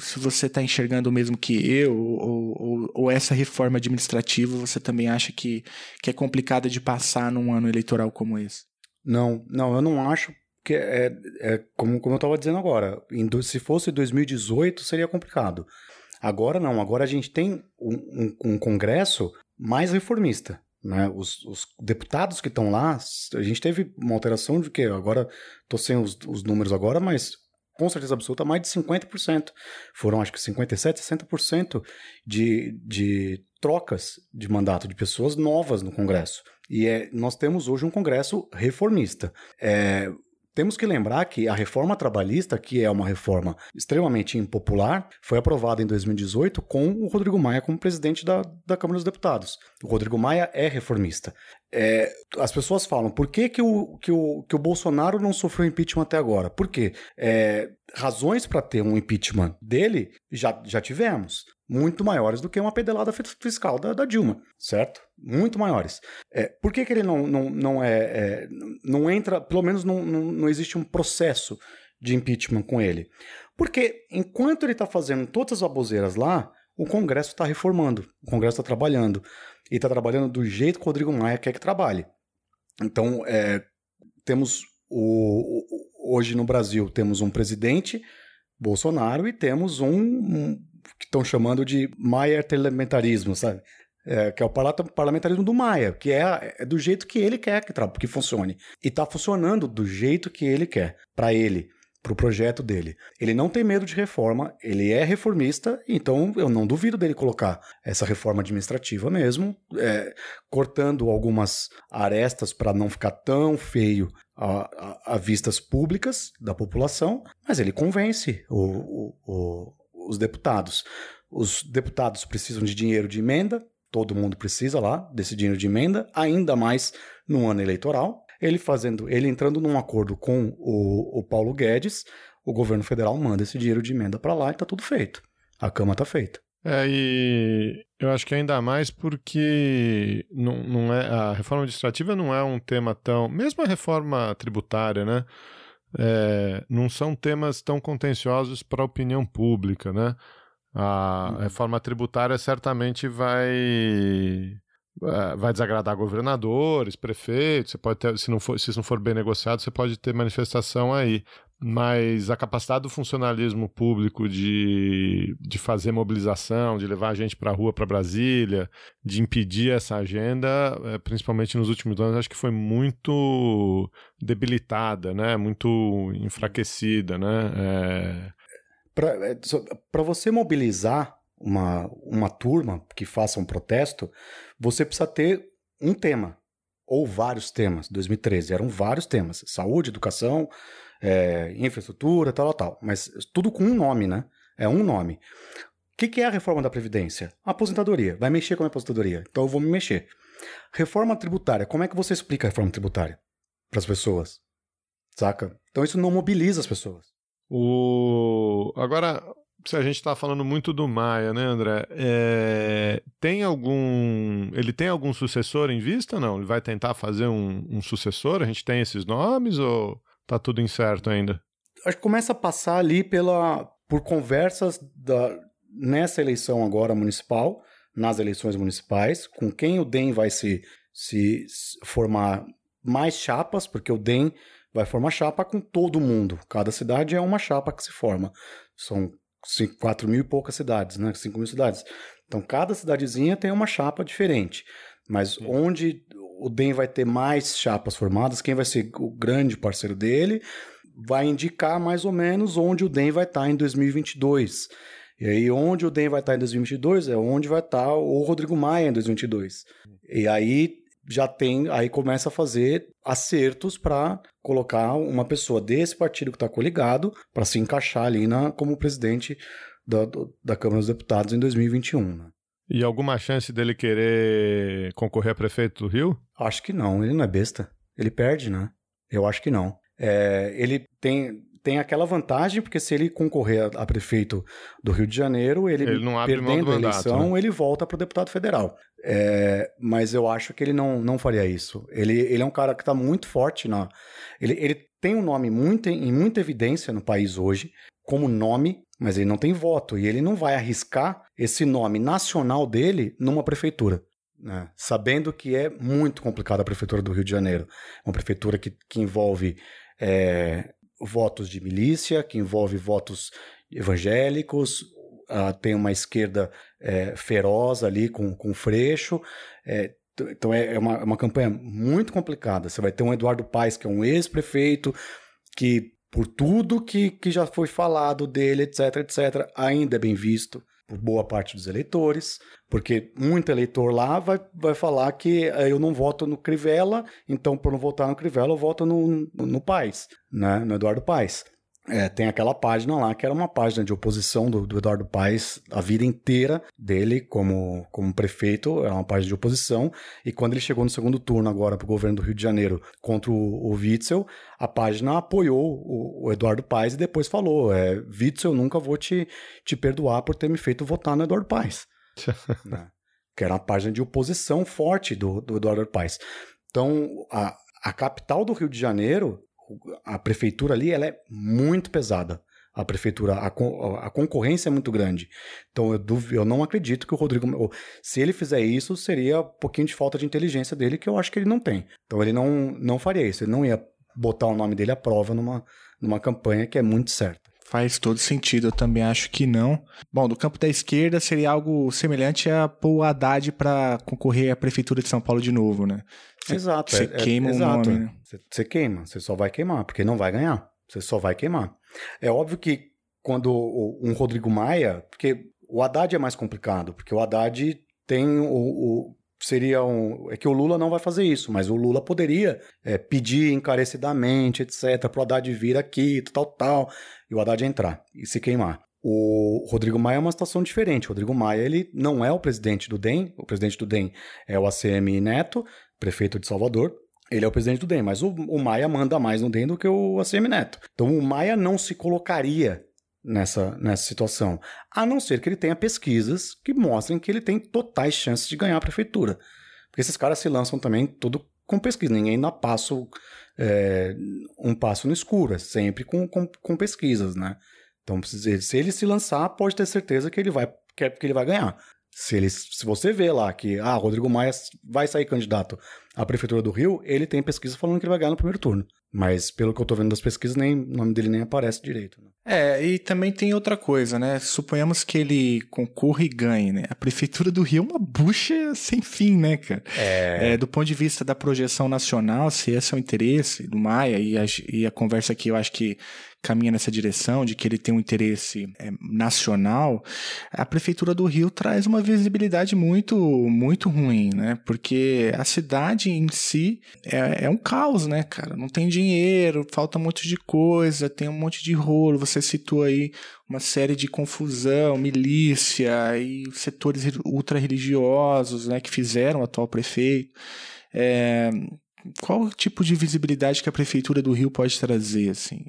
se você está enxergando o mesmo que eu, ou, ou, ou, essa reforma administrativa, você também acha que, que é complicada de passar num ano eleitoral como esse? Não, não, eu não acho que é, é como, como eu estava dizendo agora. Em, se fosse 2018 seria complicado. Agora não, agora a gente tem um, um, um Congresso mais reformista. Né? Os, os deputados que estão lá, a gente teve uma alteração de que agora estou sem os, os números agora, mas com certeza absoluta, mais de 50%. Foram, acho que 57%, 60% de, de trocas de mandato de pessoas novas no Congresso. E é, nós temos hoje um Congresso reformista. É, temos que lembrar que a reforma trabalhista, que é uma reforma extremamente impopular, foi aprovada em 2018 com o Rodrigo Maia como presidente da, da Câmara dos Deputados. O Rodrigo Maia é reformista. É, as pessoas falam, por que, que, o, que, o, que o Bolsonaro não sofreu impeachment até agora? Por quê? É, razões para ter um impeachment dele já, já tivemos muito maiores do que uma pedelada fiscal da, da Dilma, certo? Muito maiores. É, por que, que ele não, não, não, é, é não entra, pelo menos não, não, não existe um processo de impeachment com ele? Porque enquanto ele está fazendo todas as baboseiras lá, o Congresso está reformando, o Congresso está trabalhando. E está trabalhando do jeito que o Rodrigo Maia quer que trabalhe. Então, é, temos o, hoje no Brasil, temos um presidente, Bolsonaro, e temos um, um que estão chamando de Maia parlamentarismo, sabe? É, que é o parlamentarismo do Maia, que é, é do jeito que ele quer que, que funcione. E está funcionando do jeito que ele quer, para ele, para o projeto dele. Ele não tem medo de reforma, ele é reformista, então eu não duvido dele colocar essa reforma administrativa mesmo, é, cortando algumas arestas para não ficar tão feio a, a, a, vistas públicas da população, mas ele convence o, o, o os deputados. Os deputados precisam de dinheiro de emenda, todo mundo precisa lá desse dinheiro de emenda, ainda mais no ano eleitoral. Ele fazendo, ele entrando num acordo com o, o Paulo Guedes, o governo federal manda esse dinheiro de emenda para lá e está tudo feito. A cama está feita. É, e eu acho que ainda mais porque não, não é, a reforma administrativa não é um tema tão. Mesmo a reforma tributária, né? é, não são temas tão contenciosos para a opinião pública, né? A uhum. reforma tributária certamente vai é, vai desagradar governadores, prefeitos, você pode ter, se não for, se isso não for bem negociado, você pode ter manifestação aí mas a capacidade do funcionalismo público de, de fazer mobilização, de levar a gente para a rua, para Brasília, de impedir essa agenda, é, principalmente nos últimos anos, acho que foi muito debilitada, né? muito enfraquecida. Né? É... Para é, você mobilizar uma, uma turma que faça um protesto, você precisa ter um tema, ou vários temas. 2013 eram vários temas: saúde, educação, é, infraestrutura, tal, tal. Mas tudo com um nome, né? É um nome. O que, que é a reforma da Previdência? aposentadoria. Vai mexer com a aposentadoria. Então eu vou me mexer. Reforma tributária. Como é que você explica a reforma tributária para as pessoas? Saca? Então isso não mobiliza as pessoas. O... Agora, se a gente está falando muito do Maia, né, André? É... Tem algum. Ele tem algum sucessor em vista não? Ele vai tentar fazer um, um sucessor? A gente tem esses nomes ou tá tudo incerto ainda? Acho que começa a passar ali pela, por conversas da, nessa eleição agora municipal, nas eleições municipais, com quem o DEM vai se, se formar mais chapas, porque o DEM vai formar chapa com todo mundo. Cada cidade é uma chapa que se forma. São 4 mil e poucas cidades, né? 5 mil cidades. Então, cada cidadezinha tem uma chapa diferente. Mas Sim. onde o DEM vai ter mais chapas formadas, quem vai ser o grande parceiro dele, vai indicar mais ou menos onde o DEM vai estar em 2022. E aí, onde o DEM vai estar em 2022 é onde vai estar o Rodrigo Maia em 2022. E aí já tem, aí começa a fazer acertos para colocar uma pessoa desse partido que está coligado para se encaixar ali na, como presidente da, da Câmara dos Deputados em 2021. Né? E alguma chance dele querer concorrer a prefeito do Rio? Acho que não, ele não é besta. Ele perde, né? Eu acho que não. É, ele tem, tem aquela vantagem, porque se ele concorrer a, a prefeito do Rio de Janeiro, ele, Ele perdendo do a mandato, eleição, né? ele volta para o deputado federal. É, mas eu acho que ele não, não faria isso. Ele, ele é um cara que está muito forte na. Ele, ele tem um nome muito, em muita evidência no país hoje, como nome, mas ele não tem voto. E ele não vai arriscar esse nome nacional dele numa prefeitura. né? Sabendo que é muito complicado a prefeitura do Rio de Janeiro. Uma prefeitura que, que envolve é, votos de milícia, que envolve votos evangélicos, ah, tem uma esquerda é, feroz ali com, com freixo. é, t- então é, é uma, é uma campanha muito complicada. Você vai ter um Eduardo Paes, que é um ex-prefeito, que por tudo que, que já foi falado dele, etc, etc, ainda é bem visto por boa parte dos eleitores, porque muito eleitor lá vai, vai falar que eh, eu não voto no Crivella, então por não votar no Crivella eu voto no, no, no Paes, né, no Eduardo Paes. É, tem aquela página lá que era uma página de oposição do, do Eduardo Paes a vida inteira dele como, como prefeito, era uma página de oposição, e quando ele chegou no segundo turno agora para o governo do Rio de Janeiro contra o, o Witzel, a página apoiou o, o Eduardo Paes e depois falou: é, Witzel, eu nunca vou te, te perdoar por ter me feito votar no Eduardo Paes. [laughs] né? Que era uma página de oposição forte do, do Eduardo Paes. Então, a, a capital do Rio de Janeiro, a prefeitura ali, ela é muito pesada. A prefeitura, a, a concorrência é muito grande. Então, eu, duv- eu não acredito que o Rodrigo. Se ele fizer isso, seria um pouquinho de falta de inteligência dele, que eu acho que ele não tem. Então, ele não, não faria isso. Ele não ia botar o nome dele à prova numa, numa campanha que é muito certa. Faz todo sentido, eu também acho que não. Bom, do campo da esquerda seria algo semelhante a pôr o Haddad para concorrer à prefeitura de São Paulo de novo, né? Cê- exato. Você é- é- queima o exato. nome, né? Você, você queima, você só vai queimar, porque não vai ganhar. Você só vai queimar. É óbvio que quando o- um Rodrigo Maia, porque o Haddad é mais complicado, porque o Haddad tem o, o- seria um, é que o Lula não vai fazer isso, mas o Lula poderia é, pedir encarecidamente, etc, pro Haddad vir aqui, tal, tal, e o Haddad entrar e se queimar. O Rodrigo Maia é uma situação diferente. O Rodrigo Maia, ele não é o presidente do DEM, o presidente do DEM é o ACM Neto, prefeito de Salvador, ele é o presidente do DEM, mas o, o Maia manda mais no DEM do que o ACM Neto. Então o Maia não se colocaria nessa, nessa situação, a não ser que ele tenha pesquisas que mostrem que ele tem totais chances de ganhar a prefeitura. Porque esses caras se lançam também tudo com pesquisa, ninguém dá passo, é, um passo no escuro, é sempre com, com, com pesquisas, né? Então, se ele se lançar, pode ter certeza que ele vai, que, que ele vai ganhar. Se, ele, se você vê lá que ah, Rodrigo Maia vai sair candidato à Prefeitura do Rio, ele tem pesquisa falando que ele vai ganhar no primeiro turno. Mas pelo que eu tô vendo das pesquisas, nem, o nome dele nem aparece direito. né? É, e também tem outra coisa, né? Suponhamos que ele concorra e ganhe, né? A prefeitura do Rio é uma bucha sem fim, né, cara? É, do ponto de vista da projeção nacional, se esse é o interesse do Maia, e a, e a conversa aqui eu acho que caminha nessa direção, de que ele tem um interesse é, nacional, a prefeitura do Rio traz uma visibilidade muito, muito ruim, né? Porque a cidade em si é, é um caos, né, cara? Não tem dinheiro, falta um monte de coisa, tem um monte de rolo. Você citou aí uma série de confusão, milícia e setores ultra-religiosos, né, que fizeram o atual prefeito. É, qual tipo de visibilidade que a prefeitura do Rio pode trazer, assim?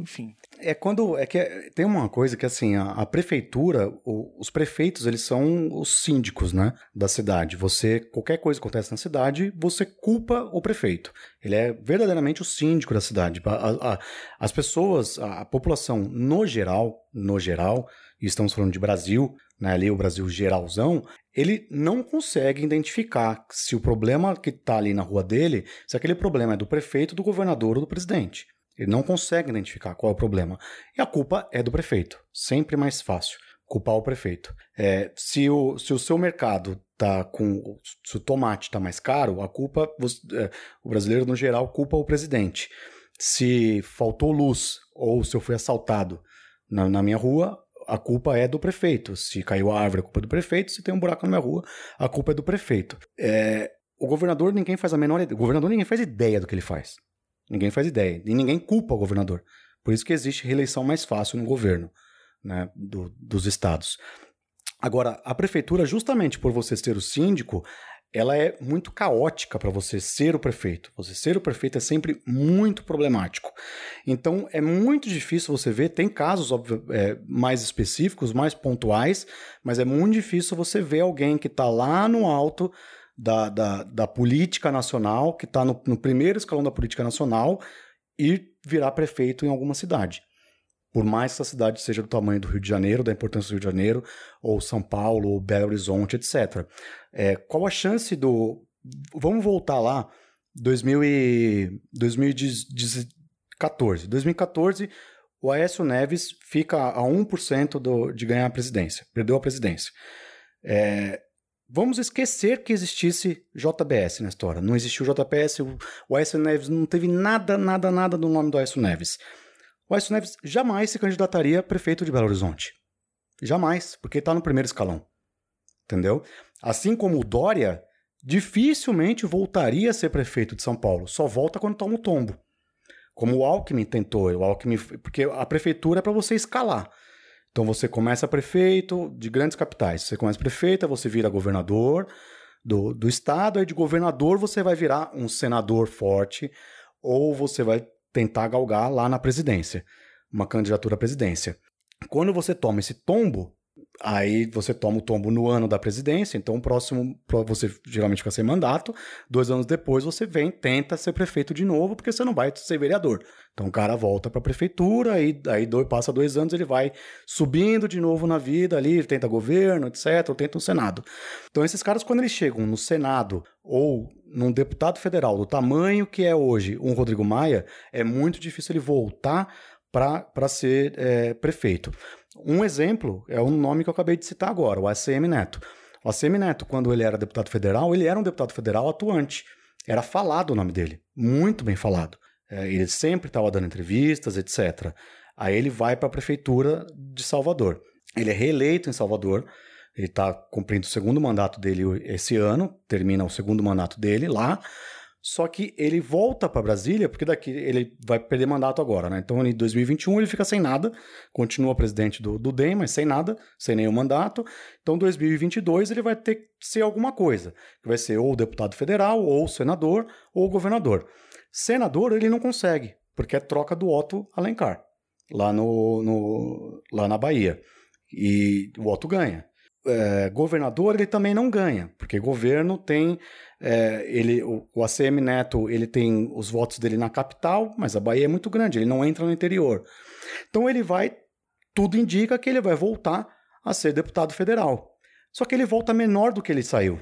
Enfim. É quando. É que é- tem uma coisa que assim, a, a prefeitura, o- os prefeitos, eles são os síndicos, né? Da cidade. Você, qualquer coisa que acontece na cidade, você culpa o prefeito. Ele é verdadeiramente o síndico da cidade. A- a- as pessoas, a, a população no geral, no geral, e estamos falando de Brasil, né? Ali o Brasil geralzão, ele não consegue identificar se o problema que está ali na rua dele, se aquele problema é do prefeito, do governador ou do presidente. Ele não consegue identificar qual é o problema. E a culpa é do prefeito. Sempre mais fácil culpar o prefeito. É, se, o, se o seu mercado tá com. Se o tomate está mais caro, a culpa. é, o brasileiro, no geral, culpa o presidente. Se faltou luz ou se eu fui assaltado na, na minha rua, a culpa é do prefeito. Se caiu a árvore, a culpa é do prefeito. Se tem um buraco na minha rua, a culpa é do prefeito. É, o governador, ninguém faz a menor ideia. O governador, ninguém faz ideia do que ele faz. Ninguém faz ideia. E ninguém culpa o governador. Por isso que existe reeleição mais fácil no governo né, do- dos estados. Agora, a prefeitura, justamente por você ser o síndico, ela é muito caótica para você ser o prefeito. Você ser o prefeito é sempre muito problemático. Então é muito difícil você ver. Tem casos óbvio, é, mais específicos, mais pontuais, mas é muito difícil você ver alguém que está lá no alto da, da, da política nacional, que está no, no primeiro escalão da política nacional e virar prefeito em alguma cidade por mais que essa cidade seja do tamanho do Rio de Janeiro, da importância do Rio de Janeiro, ou São Paulo, ou Belo Horizonte, etc. É, qual a chance do. Vamos voltar lá, 2000 e... 2014. 2014, o Aécio Neves fica a 1% do, de ganhar a presidência, perdeu a presidência. É, vamos esquecer que existisse JBS na história. Não existiu JBS, o, o Aécio Neves não teve nada, nada, nada do nome do Aécio Neves. O Aécio Neves jamais se candidataria a prefeito de Belo Horizonte. Jamais, porque está no primeiro escalão. Entendeu? Assim como o Dória dificilmente voltaria a ser prefeito de São Paulo. Só volta quando toma o tombo. Como o Alckmin tentou. O Alckmin, porque a prefeitura é para você escalar. Então você começa prefeito de grandes capitais. Você começa prefeito, você vira governador do, do estado, aí de governador você vai virar um senador forte, ou você vai tentar galgar lá na presidência, uma candidatura à presidência. Quando você toma esse tombo, aí você toma o tombo no ano da presidência, então o próximo, você geralmente fica sem mandato, dois anos depois você vem, tenta ser prefeito de novo, porque você não vai ser vereador. Então o cara volta para a prefeitura, aí, aí dois, passa dois anos, ele vai subindo de novo na vida ali, tenta governo, etc., ou tenta um Senado. Então esses caras, quando eles chegam no Senado ou num deputado federal do tamanho que é hoje um Rodrigo Maia, é muito difícil ele voltar para ser é, prefeito. Um exemplo é um nome que eu acabei de citar agora, o ACM Neto. O ACM Neto, quando ele era deputado federal, ele era um deputado federal atuante. Era falado o nome dele, muito bem falado. É, ele sempre estava dando entrevistas, etc. Aí ele vai para a prefeitura de Salvador. Ele é reeleito em Salvador. Ele está cumprindo o segundo mandato dele esse ano, termina o segundo mandato dele lá. Só que ele volta para Brasília, porque daqui ele vai perder mandato agora, né? Então, em 2021, ele fica sem nada, continua presidente do, do DEM, mas sem nada, sem nenhum mandato. Então, 2022, ele vai ter que ser alguma coisa, que vai ser ou deputado federal, ou senador, ou governador. Senador, ele não consegue, porque é troca do Otto Alencar, lá, no, no lá na Bahia. E o Otto ganha é, governador ele também não ganha, porque governo tem é, ele o, o, ACM Neto ele tem os votos dele na capital, mas a Bahia é muito grande, ele não entra no interior. Então ele vai, tudo indica que ele vai voltar a ser deputado federal. Só que ele volta menor do que ele saiu.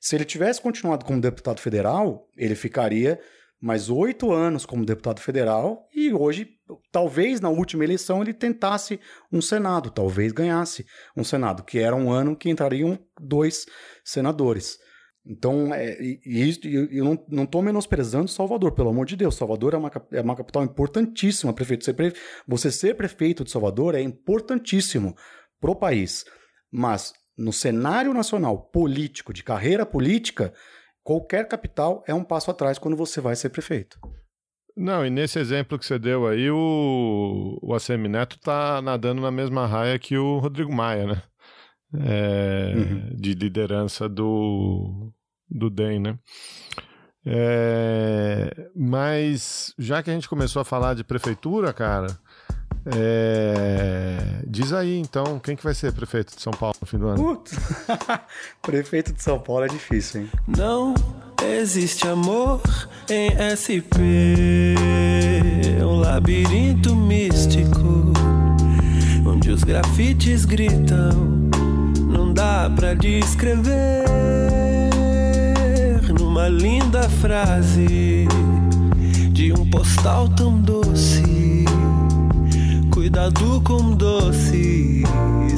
Se ele tivesse continuado como deputado federal, ele ficaria mais oito anos como deputado federal e hoje, talvez na última eleição, ele tentasse um Senado, talvez ganhasse um Senado, que era um ano que entrariam dois senadores. Então, é, e, e, eu não estou menosprezando Salvador, pelo amor de Deus. Salvador é uma, é uma capital importantíssima. Prefeito, ser pre, você ser prefeito de Salvador é importantíssimo para o país. Mas no cenário nacional político, de carreira política, Qualquer capital é um passo atrás quando você vai ser prefeito. Não, e nesse exemplo que você deu aí, o, o ACM Neto está nadando na mesma raia que o Rodrigo Maia, né? É, uhum. De liderança do, do DEM, né? É, mas já que a gente começou a falar de prefeitura, cara, é... Diz aí, então, quem que vai ser prefeito de São Paulo no fim do ano? Putz. [laughs] prefeito de São Paulo é difícil, hein? Não existe amor em SP, um labirinto místico, onde os grafites gritam, não dá pra descrever numa linda frase de um postal tão doce cuidado com doce.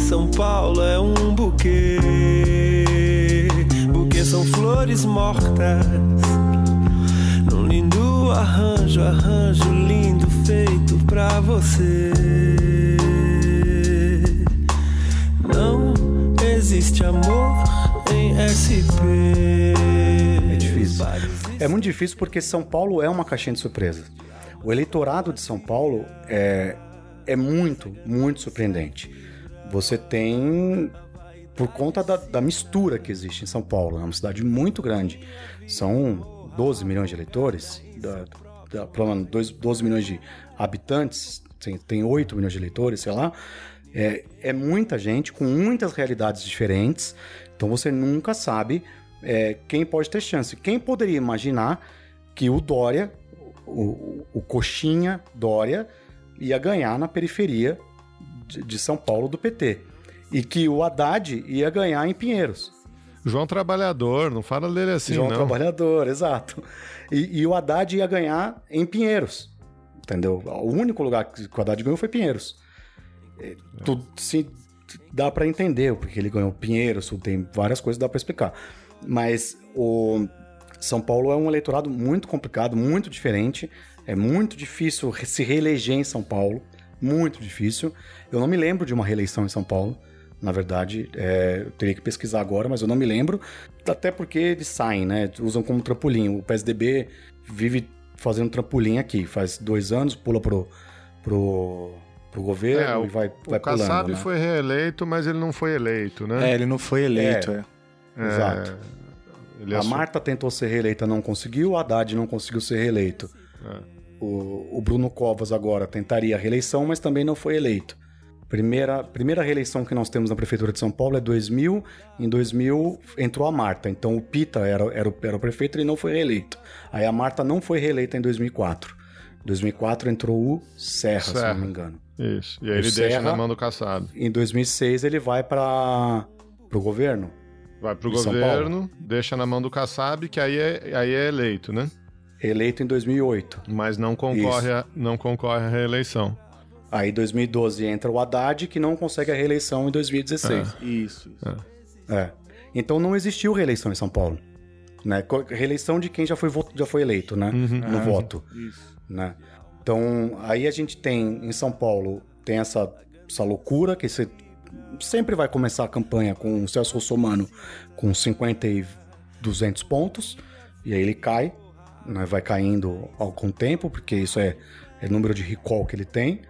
São Paulo é um buquê. Buquê são flores mortas. Num lindo arranjo, arranjo lindo feito pra você. Não existe amor em SP. É difícil. É muito difícil porque São Paulo é uma caixinha de surpresa. O eleitorado de São Paulo é, é muito, muito surpreendente. Você tem por conta da, da mistura que existe em São Paulo. É uma cidade muito grande. São 12 milhões de eleitores, da, da, pelo menos 12 milhões de habitantes, tem, tem 8 milhões de eleitores, sei lá. É, é muita gente com muitas realidades diferentes. Então você nunca sabe é, quem pode ter chance. Quem poderia imaginar que o Dória, o, o Coxinha Dória, ia ganhar na periferia de, de São Paulo do PT? E que o Haddad ia ganhar em Pinheiros. João Trabalhador, não fala dele assim, João não. Trabalhador, exato. E, e, o Haddad ia ganhar em Pinheiros. Entendeu? O único lugar que o Haddad ganhou foi Pinheiros. É. Tudo, se, dá para entender porque ele ganhou Pinheiros, tem várias coisas que dá para explicar. Mas o São Paulo é um eleitorado muito complicado, muito diferente. É muito difícil se reeleger em São Paulo. Muito difícil. Eu não me lembro de uma reeleição em São Paulo. Na verdade, é, eu teria que pesquisar agora, mas eu não me lembro. Até porque eles saem, né? Usam como trampolim. O PSDB vive fazendo trampolim aqui. Faz dois anos, pula pro, pro, pro governo é, e vai, o vai pulando. O Kassab né? foi reeleito, mas ele não foi eleito, né? É, ele não foi eleito, é. é. Exato. a assume... Marta tentou ser reeleita, não conseguiu. O Haddad não conseguiu ser reeleito. O, o Bruno Covas agora tentaria a reeleição, mas também não foi eleito. Primeira, primeira reeleição que nós temos na Prefeitura de São Paulo é 2000. Em 2000 entrou a Marta. Então o Pita era, era, o, era o prefeito e não foi reeleito. Aí a Marta não foi reeleita em 2004. Em 2004 entrou o Serra, Serra, se não me engano. Isso. E aí o ele Serra, deixa na mão do Caçado. Em 2006 ele vai para o governo. Vai para o governo, deixa na mão do Kassab, que aí é, aí é eleito, né? Eleito em 2008. Mas não concorre, a, não concorre à reeleição. Aí em 2012 entra o Haddad, que não consegue a reeleição em 2016. É. Isso. isso. É. é. Então não existiu reeleição em São Paulo. Né? Reeleição de quem já foi, já foi eleito, né? Uhum. No ah, voto. Isso. Né? Então, aí a gente tem, em São Paulo, tem essa, essa loucura, que você sempre vai começar a campanha com o Celso Russomano com 50 e 200 pontos, e aí ele cai, né? vai caindo algum tempo, porque isso é, é o número de recall que ele tem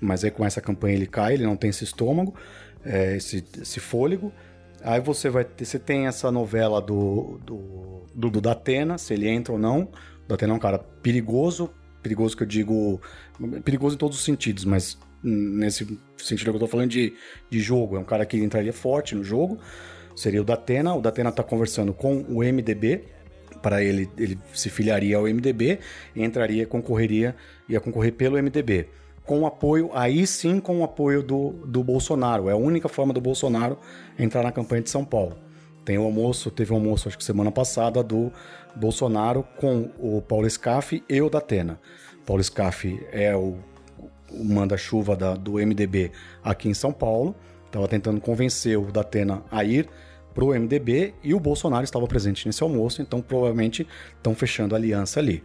mas aí com essa campanha ele cai, ele não tem esse estômago, é, esse, esse fôlego. Aí você vai ter, você tem essa novela do, do, do, do Datena, se ele entra ou não. O Datena é um cara perigoso, perigoso que eu digo, perigoso em todos os sentidos, mas nesse sentido que eu tô falando de, de jogo, é um cara que entraria forte no jogo, seria o Datena. O Datena tá conversando com o MDB, para ele, ele se filiaria ao MDB, entraria, concorreria, ia concorrer pelo MDB com apoio, aí sim com o apoio do, do Bolsonaro. É a única forma do Bolsonaro entrar na campanha de São Paulo. Tem o almoço, teve um almoço, acho que semana passada, do Bolsonaro com o Paulo Scaff e o Datena. Paulo Scaff é o, o manda-chuva do MDB aqui em São Paulo. Estava tentando convencer o Datena a ir para o MDB e o Bolsonaro estava presente nesse almoço, então provavelmente estão fechando aliança ali.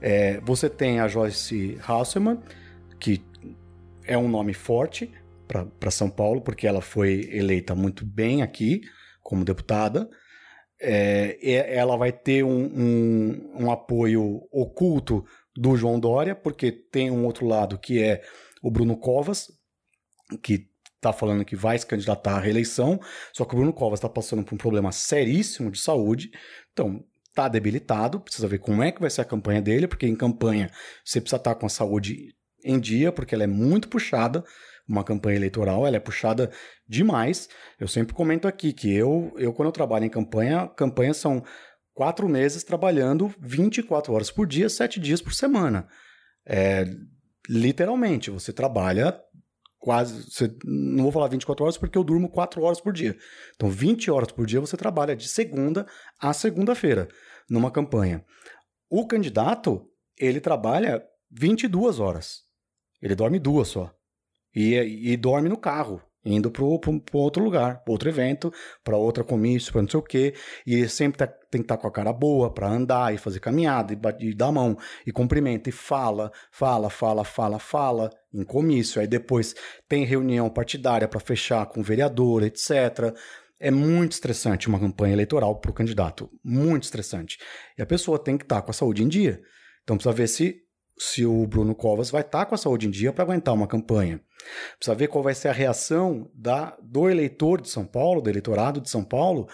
É, você tem a Joyce Hasselman, que é um nome forte para São Paulo, porque ela foi eleita muito bem aqui como deputada. É, ela vai ter um, um, um, apoio oculto do João Dória, porque tem um outro lado que é o Bruno Covas, que está falando que vai se candidatar à reeleição, só que o Bruno Covas está passando por um problema seríssimo de saúde, então está debilitado, precisa ver como é que vai ser a campanha dele, porque em campanha você precisa estar tá com a saúde em dia, porque ela é muito puxada, uma campanha eleitoral, ela é puxada demais. Eu sempre comento aqui que eu, eu quando eu trabalho em campanha, campanhas são quatro meses trabalhando 24 horas por dia, sete dias por semana. É, literalmente, você trabalha quase. Você, não vou falar 24 horas porque eu durmo 4 horas por dia. Então, 20 horas por dia você trabalha de segunda a segunda-feira numa campanha. O candidato, ele trabalha 22 horas. Ele dorme duas só. E, e dorme no carro, indo para outro lugar, para outro evento, para outra comício, para não sei o quê. E sempre tá, tem que estar tá com a cara boa para andar e fazer caminhada e, e dar mão e cumprimenta e fala, fala, fala, fala, fala em comício. Aí depois tem reunião partidária para fechar com o vereador, etc. É muito estressante uma campanha eleitoral para o candidato. Muito estressante. E a pessoa tem que estar tá com a saúde em dia. Então precisa ver se se o Bruno Covas vai estar tá com a saúde em dia para aguentar uma campanha. Precisa ver qual vai ser a reação da, do eleitor de São Paulo, do eleitorado de São Paulo,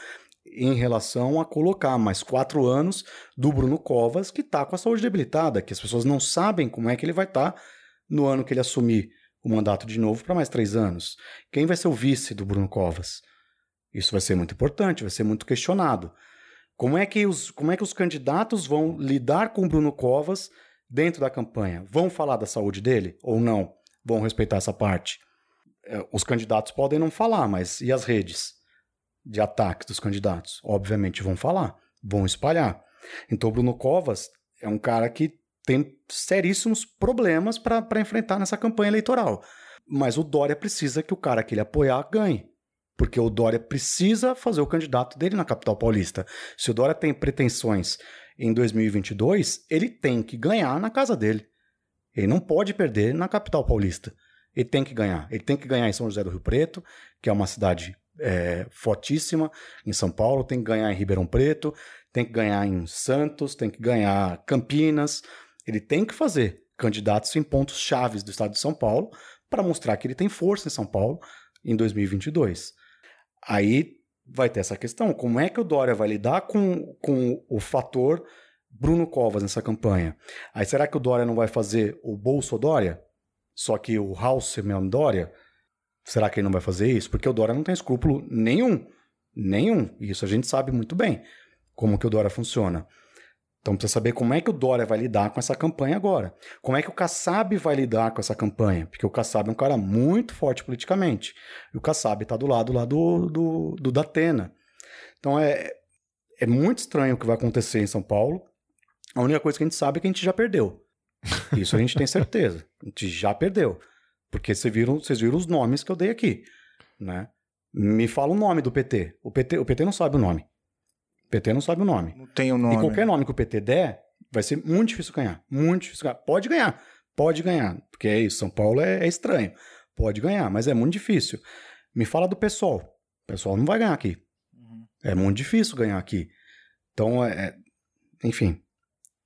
em relação a colocar mais quatro anos do Bruno Covas, que está com a saúde debilitada, que as pessoas não sabem como é que ele vai estar tá no ano que ele assumir o mandato de novo para mais três anos. Quem vai ser o vice do Bruno Covas? Isso vai ser muito importante, vai ser muito questionado. Como é que os, como é que os candidatos vão lidar com o Bruno Covas dentro da campanha? Vão falar da saúde dele ou não? Vão respeitar essa parte? É, os candidatos podem não falar, mas e as redes de ataques dos candidatos? Obviamente vão falar, vão espalhar. Então o Bruno Covas é um cara que tem seríssimos problemas para enfrentar nessa campanha eleitoral. Mas o Dória precisa que o cara que ele apoiar ganhe. Porque o Dória precisa fazer o candidato dele na capital paulista. Se o Dória tem pretensões em 2022, ele tem que ganhar na casa dele. Ele não pode perder na capital paulista. Ele tem que ganhar. Ele tem que ganhar em São José do Rio Preto, que é uma cidade é, fortíssima. Em São Paulo, tem que ganhar em Ribeirão Preto, tem que ganhar em Santos, tem que ganhar Campinas. Ele tem que fazer candidatos em pontos chaves do estado de São Paulo para mostrar que ele tem força em São Paulo em 2022. Aí vai ter essa questão: como é que o Dória vai lidar com, com o fator Bruno Covas nessa campanha? Aí será que o Dória não vai fazer o Bolso Dória? Só que o House Dória? Será que ele não vai fazer isso? Porque o Dória não tem escrúpulo nenhum. Nenhum. Isso a gente sabe muito bem como que o Dória funciona. Então precisa saber como é que o Dória vai lidar com essa campanha agora. Como é que o Kassab vai lidar com essa campanha? Porque o Kassab é um cara muito forte politicamente. E o Kassab está do lado lá do, do, do Datena. Então é, é muito estranho o que vai acontecer em São Paulo. A única coisa que a gente sabe é que a gente já perdeu. [laughs] Isso a gente tem certeza. A gente já perdeu. Porque vocês viram, vocês viram os nomes que eu dei aqui. Né? Me fala o nome do PT. O PT, o PT não sabe o nome. PT não sabe o nome. Não tem o nome. E qualquer nome que o PT der, vai ser muito difícil ganhar. Muito difícil ganhar. Pode ganhar. Pode ganhar. Porque é isso. São Paulo é, é estranho. Pode ganhar, mas é muito difícil. Me fala do pessoal. O pessoal não vai ganhar aqui. Uhum. É muito difícil ganhar aqui. Então, é, é enfim.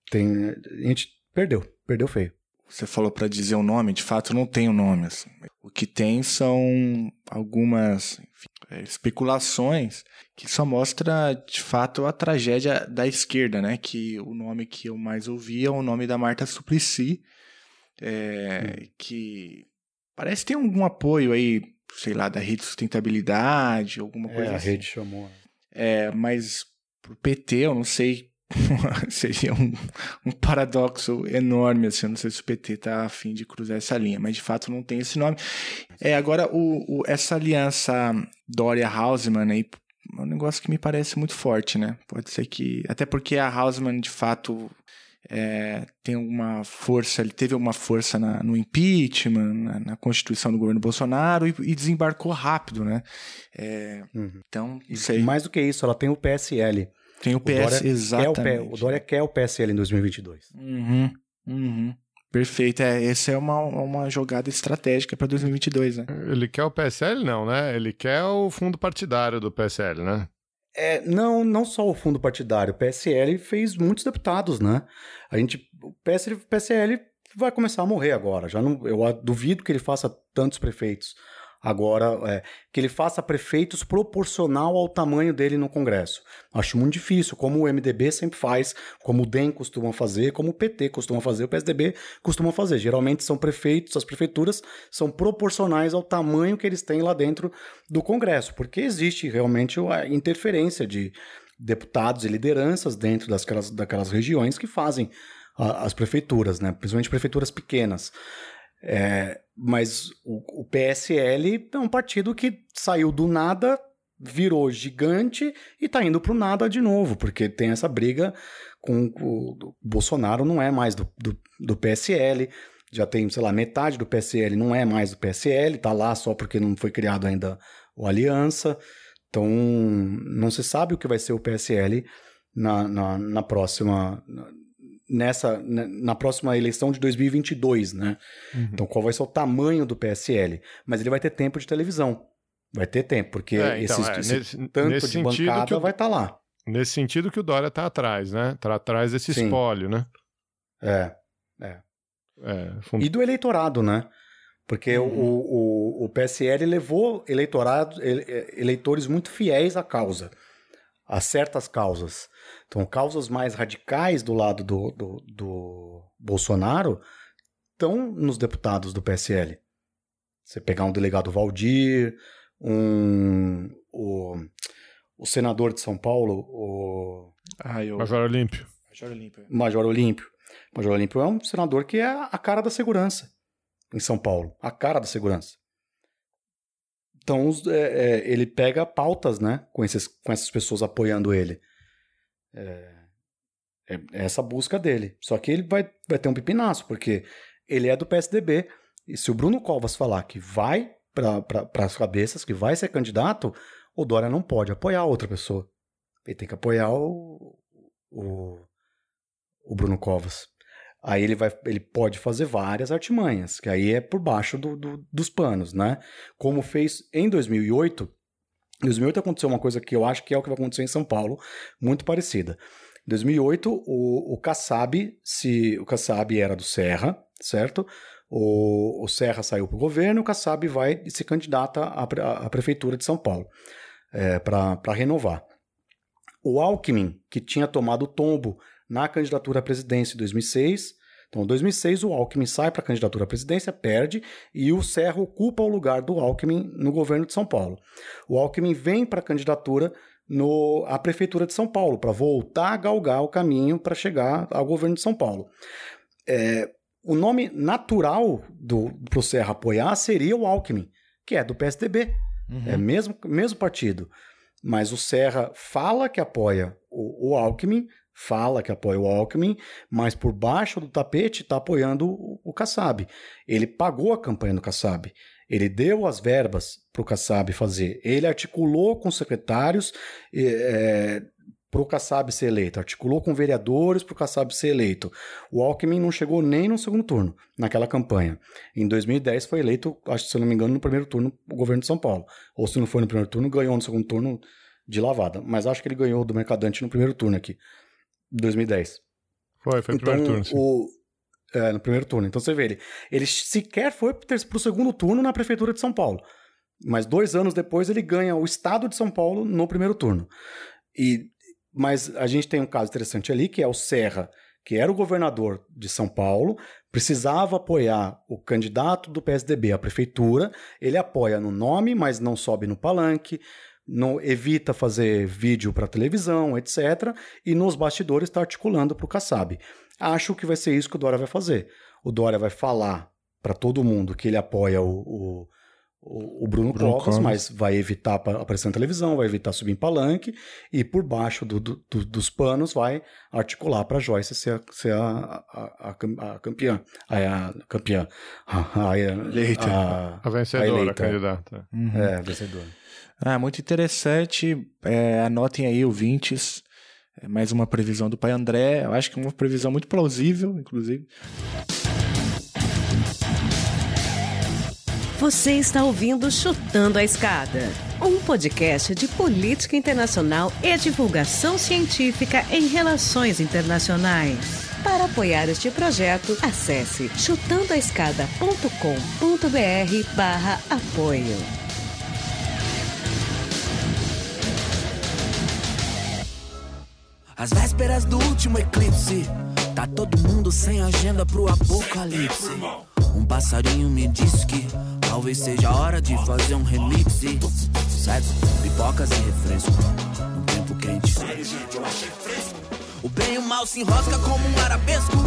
Tem, a gente perdeu. Perdeu feio. Você falou para dizer o nome, de fato não tem o um nome. Assim. O que tem são algumas enfim, é, especulações que só mostra de fato a tragédia da esquerda, né? Que o nome que eu mais ouvi é o nome da Marta Suplicy, é, que parece ter algum apoio aí, sei lá, da rede de sustentabilidade, alguma coisa é, assim. a rede chamou. É, mas pro PT eu não sei [laughs] seria um, um, paradoxo enorme, assim, eu não sei se o PT está afim de cruzar essa linha, mas de fato não tem esse nome. É, agora, o, o essa aliança Dória-Hausmann aí, é um negócio que me parece muito forte, né? Pode ser que... Até porque a Hausmann, de fato, é, tem uma força, ele teve uma força na, no impeachment, na, na, constituição do governo Bolsonaro e, e desembarcou rápido, né? É, uhum. Então, isso aí... Mais do que isso, ela tem o PSL, tem o PS, o exatamente. O, o Dória quer o PSL em 2022. Uhum, uhum. Perfeito, é, essa é uma, uma jogada estratégica para 2022, né? Ele quer o PSL não, né? Ele quer o fundo partidário do PSL, né? É, não, não só o fundo partidário, o PSL fez muitos deputados, né? A gente, o PSL, PSL vai começar a morrer agora, já não, eu duvido que ele faça tantos prefeitos Agora, é, que ele faça prefeitos proporcional ao tamanho dele no Congresso. Acho muito difícil, como o MDB sempre faz, como o DEM costuma fazer, como o PT costuma fazer, o PSDB costuma fazer. Geralmente são prefeitos, as prefeituras são proporcionais ao tamanho que eles têm lá dentro do Congresso, porque existe realmente a interferência de deputados e lideranças dentro das, daquelas regiões que fazem as prefeituras, né? principalmente prefeituras pequenas. É, mas o, o, PSL é um partido que saiu do nada, virou gigante e está indo para o nada de novo, porque tem essa briga com o, Bolsonaro, não é mais do, do, do, PSL. Já tem, sei lá, metade do PSL não é mais do PSL, está lá só porque não foi criado ainda o Aliança. Então, não se sabe o que vai ser o PSL na, na, na próxima nessa né, na próxima eleição de 2022, né? Uhum. Então qual vai ser o tamanho do PSL? Mas ele vai ter tempo de televisão. Vai ter tempo, porque é, então, esse, é, esse nesse, tanto nesse de bancada o, vai estar tá lá. Nesse sentido que o Dória está atrás, né? Está atrás desse Sim. espólio, né? É, é. É, fun- E do eleitorado, né? Porque o, o, o PSL levou eleitorado, ele- eleitores muito fiéis à causa, a certas causas. Então, causas mais radicais do lado do, do, do Bolsonaro estão nos deputados do PSL. Você pegar um delegado Valdir, um, o, o senador de São Paulo, o Ah, eu... Major Olímpio. Major Olímpio. Major Olímpio. Major Olímpio é um senador que é a cara da segurança em São Paulo. A cara da segurança. Então, é, é, ele pega pautas, né? Com, esses, com essas pessoas apoiando ele. É, é- é essa busca dele. Só que ele vai, vai ter um pipinaço, porque ele é do PSDB. E se o Bruno Covas falar que vai para as cabeças, que vai ser candidato, o Dória não pode apoiar outra pessoa. Ele tem que apoiar o, o, o Bruno Covas. Aí ele, vai, ele pode fazer várias artimanhas, que aí é por baixo do, do- dos panos, né? Como fez em 2008. Em 2008 aconteceu uma coisa que eu acho que é o que vai acontecer em São Paulo, muito parecida. Em 2008, o, o Kassab, se, o Kassab era do Serra, certo? O, o Serra saiu para o governo, o Kassab vai e se candidata à, à prefeitura de São Paulo é, para renovar. O Alckmin, que tinha tomado o tombo na candidatura à presidência em 2006. Então, em 2006, o Alckmin sai para a candidatura à presidência, perde, e o Serra ocupa o lugar do Alckmin no governo de São Paulo. O Alckmin vem para a candidatura no, à prefeitura de São Paulo, para voltar a galgar o caminho para chegar ao governo de São Paulo. É, o nome natural para o Serra apoiar seria o Alckmin, que é do PSDB, é mesmo, mesmo partido. Mas o Serra fala que apoia o, o Alckmin, fala que apoia o Alckmin, mas por baixo do tapete está apoiando o, Kassab. Ele pagou a campanha do Kassab. Ele deu as verbas para o Kassab fazer. Ele articulou com secretários é, para o Kassab ser eleito. Articulou com vereadores para o Kassab ser eleito. O Alckmin não chegou nem no segundo turno naquela campanha. Em 2010 foi eleito, acho se eu não me engano, no primeiro turno o governo de São Paulo. Ou se não foi no primeiro turno, ganhou no segundo turno de lavada. Mas acho que ele ganhou do Mercadante no primeiro turno aqui, 2010. Foi, foi o então, primeiro turno, sim. o, é, no primeiro turno. Então você vê ele. Ele sequer foi para o segundo turno na Prefeitura de São Paulo. Mas dois anos depois ele ganha o Estado de São Paulo no primeiro turno. E, mas a gente tem um caso interessante ali, que é o Serra, que era o governador de São Paulo, precisava apoiar o candidato do PSDB à prefeitura. Ele apoia no nome, mas não sobe no palanque, não evita fazer vídeo para televisão, etc. E nos bastidores está articulando para o Kassab. Acho que vai ser isso que o Dória vai fazer. O Dória vai falar para todo mundo que ele apoia o, o, o, Bruno, Bruno Covas, mas vai evitar pa- aparecer na televisão, vai evitar subir em palanque e por baixo do- do- do- dos panos vai articular para Joyce ser, a, ser a, a, a cam- a campeã. A, a campeã. A, a, Eleita. a- A vencedora, a, eleita. candidata. é, vencedora. Ah, muito interessante. É, anotem aí, ouvintes. É mais uma previsão do pai André. Eu acho que é uma previsão muito plausível, inclusive. Você está ouvindo Chutando a Escada, um podcast de política internacional e divulgação científica em relações internacionais. Para apoiar este projeto, acesse chutandoaescada.com.br barra apoio. Às vésperas do último eclipse, tá todo mundo sem agenda pro apocalipse. Um passarinho me disse que talvez seja hora de fazer um remix. Sexo, pipocas e refresco, um tempo quente. O bem e o mal se enrosca como um arabesco.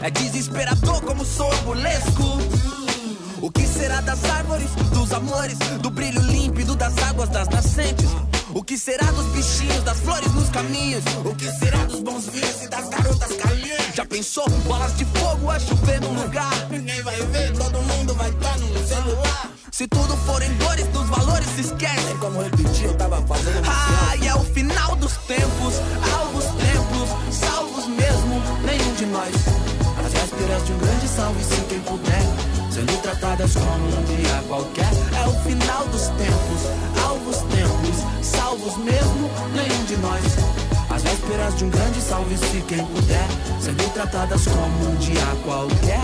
É desesperador como sorbulesco. O que será das árvores, dos amores, do brilho límpido das águas das nascentes? O que será dos bichinhos, das flores nos caminhos? O que será dos bons vinhos e das garotas calientes? Já pensou? Bolas de fogo a chover num lugar. Ninguém vai ver, todo mundo vai estar no celular. Se tudo forem dores, dos valores se esquecem. Como repetir, eu tava fazendo Ah, e é o final dos tempos, alvos templos, salvos mesmo, nenhum de nós. As vésperas de um grande salve-se quem puder. Sendo tratadas como um dia qualquer. É o final dos tempos, alvos tempos, salvos mesmo, nenhum de nós. As vésperas de um grande salve-se quem puder. Sendo tratadas como um dia qualquer.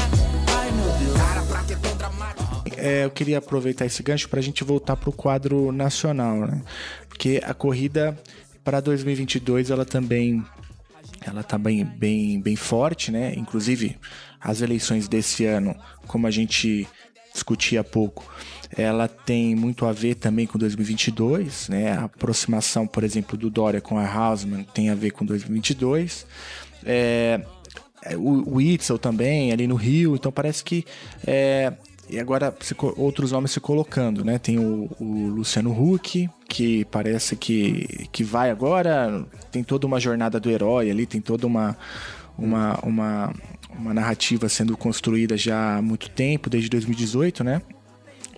Ai meu Deus. Cara, pra ter tão dramático. É, eu queria aproveitar esse gancho para a gente voltar para o quadro nacional, né? Porque a corrida para 2022 ela também ela tá bem, bem, bem forte, né? Inclusive as eleições desse ano, como a gente discutia há pouco, ela tem muito a ver também com 2022, né? A aproximação, por exemplo, do Dória com a Hausmann tem a ver com 2022. É, o, o Itzel também, ali no Rio, então parece que é, e agora outros nomes se colocando, né? Tem o, o, Luciano Huck, que parece que, que vai agora, tem toda uma jornada do herói ali, tem toda uma, uma, uma, uma narrativa sendo construída já há muito tempo, desde 2018, né?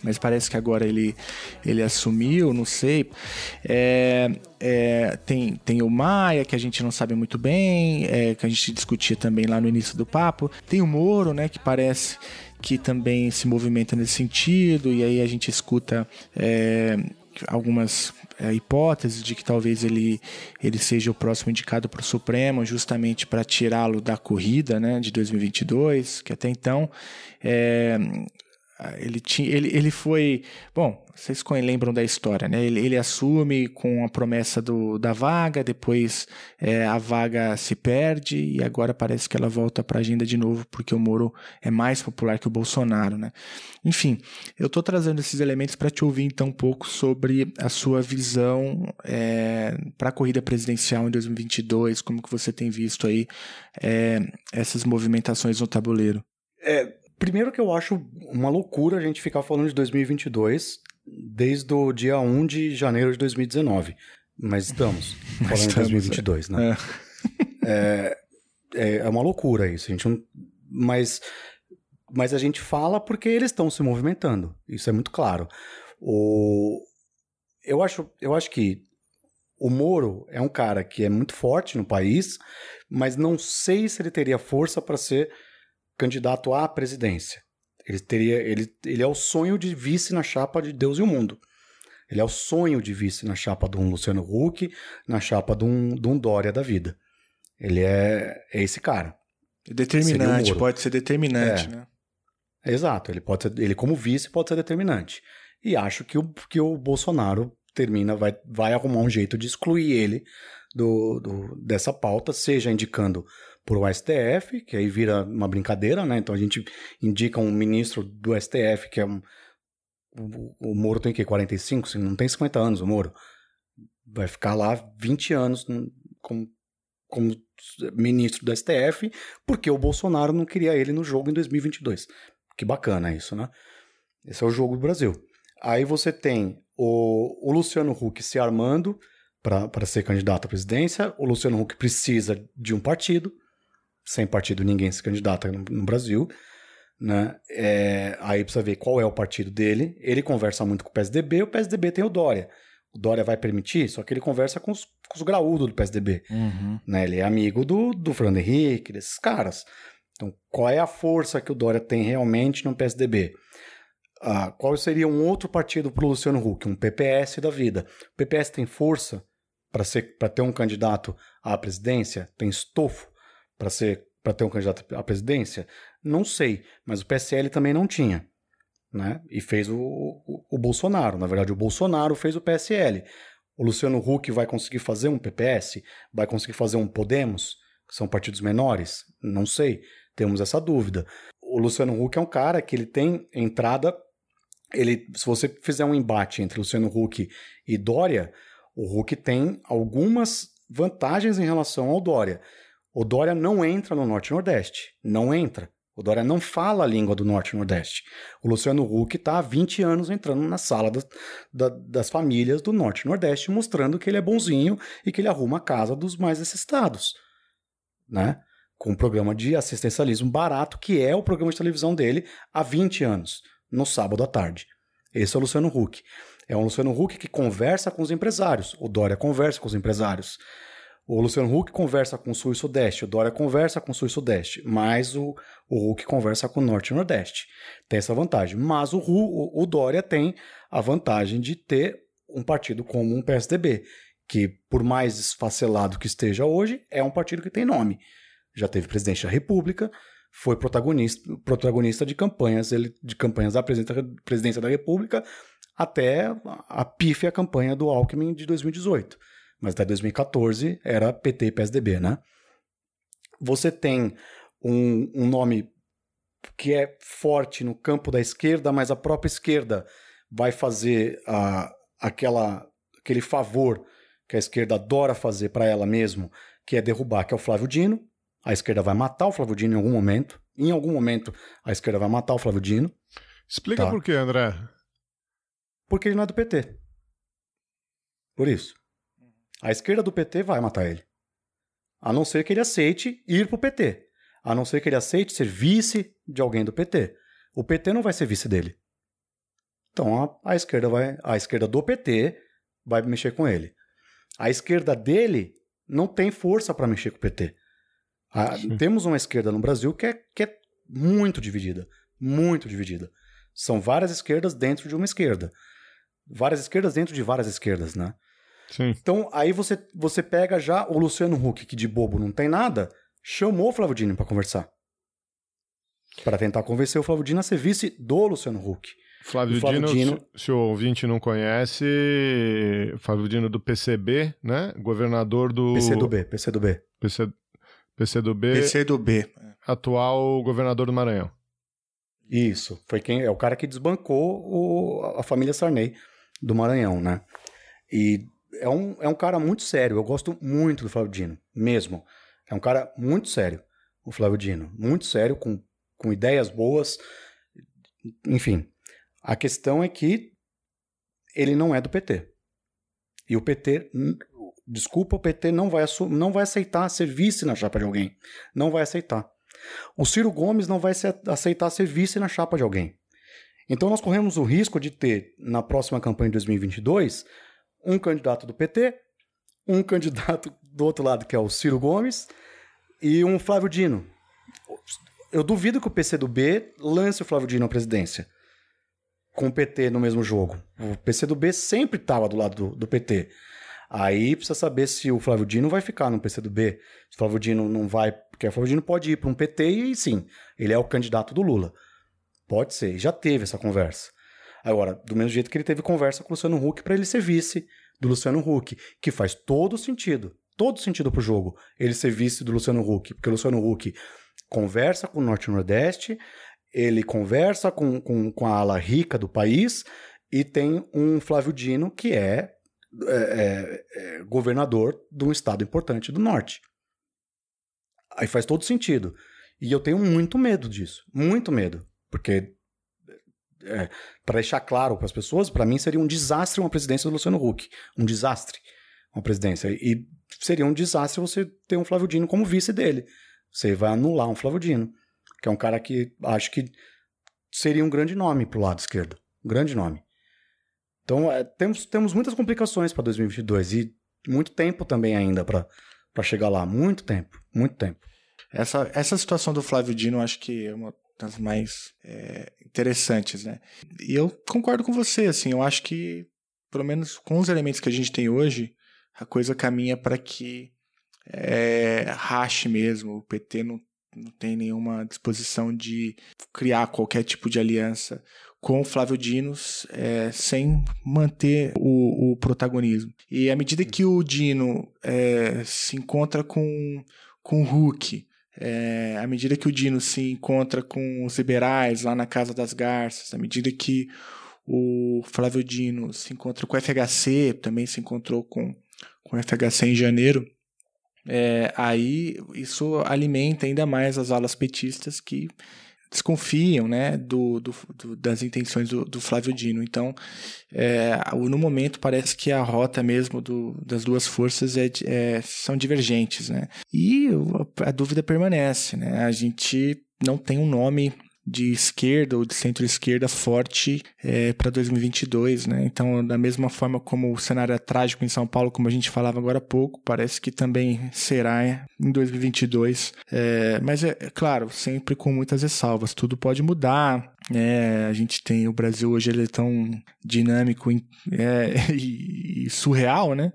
Mas parece que agora ele, ele assumiu, não sei. É, é, tem, tem o Maia, que a gente não sabe muito bem, é, que a gente discutia também lá no início do papo. Tem o Moro, né? Que parece que também se movimenta nesse sentido, e aí a gente escuta é, algumas é, hipóteses de que talvez ele, ele seja o próximo indicado para o Supremo, justamente para tirá-lo da corrida né, de 2022, que até então é, ele, tinha, ele, ele foi. Bom, vocês lembram da história, né? Ele, ele assume com a promessa do, da vaga, depois é, a vaga se perde e agora parece que ela volta para a agenda de novo porque o Moro é mais popular que o Bolsonaro, né? Enfim, eu estou trazendo esses elementos para te ouvir então um pouco sobre a sua visão é, para a corrida presidencial em 2022, como que você tem visto aí é, essas movimentações no tabuleiro. É, Primeiro que eu acho uma loucura a gente ficar falando de 2022 desde o dia 1 de janeiro de 2019. Mas estamos [laughs] falando estamos, de 2022, né? É. é. É, é, uma loucura isso. A gente não, mas, mas a gente fala porque eles estão se movimentando. Isso é muito claro. O, eu, acho, eu acho que o Moro é um cara que é muito forte no país, mas não sei se ele teria força para ser candidato à presidência. Ele teria, ele, ele é o sonho de vice na chapa de Deus e o Mundo. Ele é o sonho de vice na chapa de um Luciano Huck, na chapa de um, de um Dória da vida. Ele é, é esse cara. Determinante, pode ser determinante, é. né? Exato, ele pode ser, ele como vice pode ser determinante. E acho que o, que o Bolsonaro termina, vai, vai arrumar um jeito de excluir ele do, do, dessa pauta, seja indicando por o STF, que aí vira uma brincadeira, né? Então a gente indica um ministro do STF, que é um. O, Moro tem que 45? Não tem 50 anos o Moro. Vai ficar lá 20 anos como, como ministro do STF, porque o Bolsonaro não queria ele no jogo em 2022. Que bacana isso, né? Esse é o jogo do Brasil. Aí você tem o, o Luciano Huck se armando para ser candidato à presidência. O Luciano Huck precisa de um partido sem partido ninguém se candidata no, no Brasil. Né? É, aí precisa ver qual é o partido dele. Ele conversa muito com o PSDB, o PSDB tem o Dória. O Dória vai permitir, só que ele conversa com os, com os graúdos do PSDB. Uhum. Né? Ele é amigo do, do Fernando Henrique, desses caras. Então, qual é a força que o Dória tem realmente no PSDB? Ah, qual seria um outro partido para o Luciano Huck? Um PPS da vida. O PPS tem força para ter um candidato à presidência? Tem estofo? Para ser para ter um candidato à presidência? Não sei, mas o PSL também não tinha. Né? E fez o, o, o, Bolsonaro. Na verdade, o Bolsonaro fez o PSL. O Luciano Huck vai conseguir fazer um PPS? Vai conseguir fazer um Podemos? São partidos menores? Não sei. Temos essa dúvida. O Luciano Huck é um cara que ele tem entrada. Ele, se você fizer um embate entre Luciano Huck e Dória, o Huck tem algumas vantagens em relação ao Dória. O Dória não entra no Norte e Nordeste. Não entra. O Dória não fala a língua do Norte e Nordeste. O Luciano Huck está há 20 anos entrando na sala das, da, das famílias do Norte e Nordeste, mostrando que ele é bonzinho e que ele arruma a casa dos mais necessitados. Né? Com um programa de assistencialismo barato, que é o programa de televisão dele há 20 anos, no sábado à tarde. Esse é o Luciano Huck. É um Luciano Huck que conversa com os empresários. O Dória conversa com os empresários. O Luciano Huck conversa com o Sul e Sudeste, o Dória conversa com o Sul e Sudeste, mas o, o Huck conversa com o Norte e Nordeste. Tem essa vantagem. Mas o, o, o Dória tem a vantagem de ter um partido como um PSDB, que, por mais esfacelado que esteja hoje, é um partido que tem nome. Já teve presidente da República, foi protagonista, protagonista de campanhas ele, de campanhas da presidência da República até a pífia campanha do Alckmin de 2018. Mas até 2014 era PT e PSDB, né? Você tem um, um nome que é forte no campo da esquerda, mas a própria esquerda vai fazer a, aquela, aquele favor que a esquerda adora fazer para ela mesmo, que é derrubar, que é o Flávio Dino. A esquerda vai matar o Flávio Dino em algum momento. Em algum momento, a esquerda vai matar o Flávio Dino. Explica tá? por quê, André. Porque ele não é do PT. Por isso. A esquerda do PT vai matar ele. A não ser que ele aceite ir pro PT. A não ser que ele aceite ser vice de alguém do PT. O PT não vai ser vice dele. Então a, a esquerda vai, a esquerda do PT vai mexer com ele. A esquerda dele não tem força para mexer com o PT. A, temos uma esquerda no Brasil que é, que é muito dividida. Muito dividida. São várias esquerdas dentro de uma esquerda. Várias esquerdas dentro de várias esquerdas, né? Sim. Então, aí você, você pega já o Luciano Huck, que de bobo não tem nada, chamou o Flávio Dino para conversar. Para tentar convencer o Flávio Dino a ser vice do Luciano Huck. Flávio, Flávio Dino, Dino... Se, se, o ouvinte não conhece, Flávio Dino do PCB, né? Governador do... PCdoB, PCdoB. PC, PCdoB. PCdoB. Atual governador do Maranhão. Isso, foi quem é o cara que desbancou o, a família Sarney do Maranhão, né? E é um, é um cara muito sério. Eu gosto muito do Flávio Dino, mesmo. É um cara muito sério, o Flávio Dino. Muito sério, com, com ideias boas. Enfim, a questão é que ele não é do PT. E o PT, desculpa, o PT não vai, não vai aceitar ser vice na chapa de alguém. Não vai aceitar. O Ciro Gomes não vai aceitar ser vice na chapa de alguém. Então nós corremos o risco de ter, na próxima campanha de 2022, um candidato do PT, um candidato do outro lado, que é o Ciro Gomes, e um Flávio Dino. Eu duvido que o PCdoB lance o Flávio Dino à presidência com o PT no mesmo jogo. O PCdoB sempre estava do lado do, do, PT. Aí precisa saber se o Flávio Dino vai ficar no PCdoB. Se o Flávio Dino não vai, porque o Flávio Dino pode ir para um PT e sim, ele é o candidato do Lula. Pode ser, já teve essa conversa. Agora, do mesmo jeito que ele teve conversa com o Luciano Huck para ele ser vice do Luciano Huck, que faz todo sentido, todo sentido pro jogo, ele ser vice do Luciano Huck, porque o Luciano Huck conversa com o Norte e Nordeste, ele conversa com, com, com a ala rica do país e tem um Flávio Dino que é, é, é, é governador de um estado importante do Norte. Aí faz todo sentido. E eu tenho muito medo disso, muito medo, porque é, para deixar claro para as pessoas, para mim seria um desastre uma presidência do Luciano Huck. Um desastre uma presidência. E seria um desastre você ter um Flávio Dino como vice dele. Você vai anular um Flávio Dino, que é um cara que acho que seria um grande nome para o lado esquerdo. Um grande nome. Então, é, temos, temos muitas complicações para 2022 e muito tempo também ainda para chegar lá. Muito tempo, muito tempo. Essa, essa situação do Flávio Dino, acho que é uma das mais é, interessantes, né? E eu concordo com você, assim, eu acho que, pelo menos com os elementos que a gente tem hoje, a coisa caminha para que é, rache mesmo. O PT não, não tem nenhuma disposição de criar qualquer tipo de aliança com o Flávio Dinos é, sem manter o, o, protagonismo. E à medida que o Dino é, se encontra com, com o Hulk, é, à medida que o Dino se encontra com os liberais lá na Casa das Garças, à medida que o Flávio Dino se encontra com o FHC, também se encontrou com, com o FHC em janeiro, é, aí isso alimenta ainda mais as alas petistas que desconfiam né, do, do, do, das intenções do, do, Flávio Dino. Então, é, no momento, parece que a rota mesmo das duas forças é, é, são divergentes. Né? E a dúvida permanece. Né? A gente não tem um nome de esquerda ou de centro-esquerda forte é, para 2022, né? Então, da mesma forma como o cenário é trágico em São Paulo, como a gente falava agora há pouco, parece que também será em 2022. É, mas é, é claro, sempre com muitas ressalvas. Tudo pode mudar. É, a gente tem o Brasil hoje ele é tão dinâmico [laughs] é, e, surreal, né?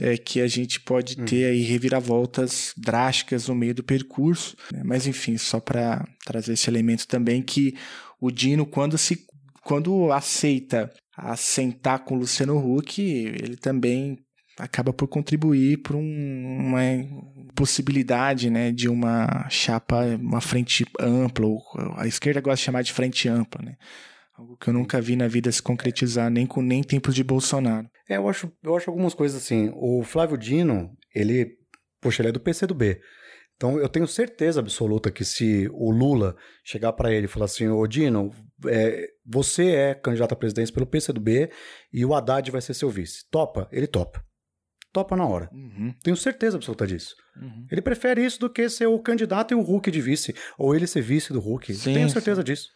É que a gente pode hum. ter aí reviravoltas drásticas no meio do percurso. Né? Mas enfim, só para trazer esse elemento também que o Dino quando se quando aceita assentar com o Luciano Huck, ele também acaba por contribuir para um, uma possibilidade né, de uma chapa, uma frente ampla, ou a esquerda gosta de chamar de frente ampla, né? Algo que eu nunca vi na vida se concretizar, nem com nem tempos de Bolsonaro. É, eu acho, eu acho algumas coisas assim. O Flávio Dino, ele, poxa, ele é do PCdoB. Então eu tenho certeza absoluta que se o Lula chegar para ele e falar assim, ô Dino, é, você é candidato à presidência pelo PCdoB e o Haddad vai ser seu vice. Topa? Ele topa topa na hora. Uhum. Tenho certeza absoluta disso. Uhum. Ele prefere isso do que ser o candidato e o Hulk de vice, ou ele ser vice do Hulk. Sim, Tenho certeza sim. disso.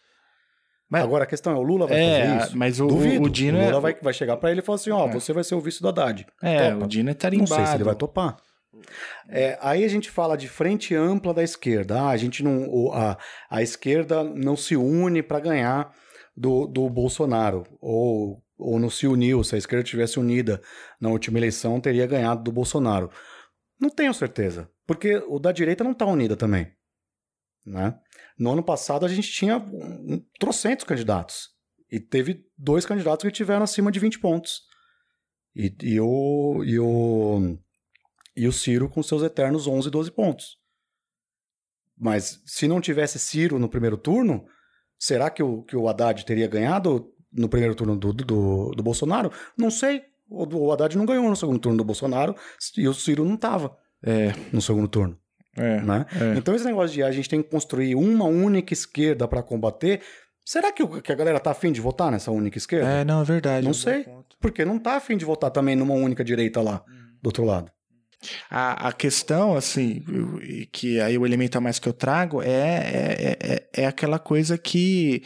Mas, Agora a questão é, o Lula vai é, fazer isso? Mas o, Duvido. o Dino... O Lula é... vai, vai chegar para ele e falar assim, ó, oh, é. você vai ser o vice do Haddad. É, Topa. o Dino é tarimbado. Não sei se ele vai topar. É, aí a gente fala de frente ampla da esquerda. Ah, a gente não, a, a esquerda não se une para ganhar do, do Bolsonaro ou ou não se uniu, se a esquerda tivesse unida na última eleição, teria ganhado do Bolsonaro. Não tenho certeza, porque o da direita não está unida também. Né? No ano passado a gente tinha um, trocentos candidatos e teve dois candidatos que tiveram acima de 20 pontos. E, e, o, e, o, e o Ciro com seus eternos 11, 12 pontos. Mas se não tivesse Ciro no primeiro turno, será que o, que o Haddad teria ganhado? no primeiro turno do, do, do Bolsonaro? Não sei. O, o Haddad não ganhou no segundo turno do Bolsonaro e o Ciro não estava é. no segundo turno. É, né? É. Então, esse negócio de a gente tem que construir uma única esquerda para combater. Será que, que a galera tá afim de votar nessa única esquerda? É, não, é verdade. Não sei. Porque não tá afim de votar também numa única direita lá, do outro lado. A, a questão, assim, que aí o elemento a mais que eu trago é, é, é, é aquela coisa que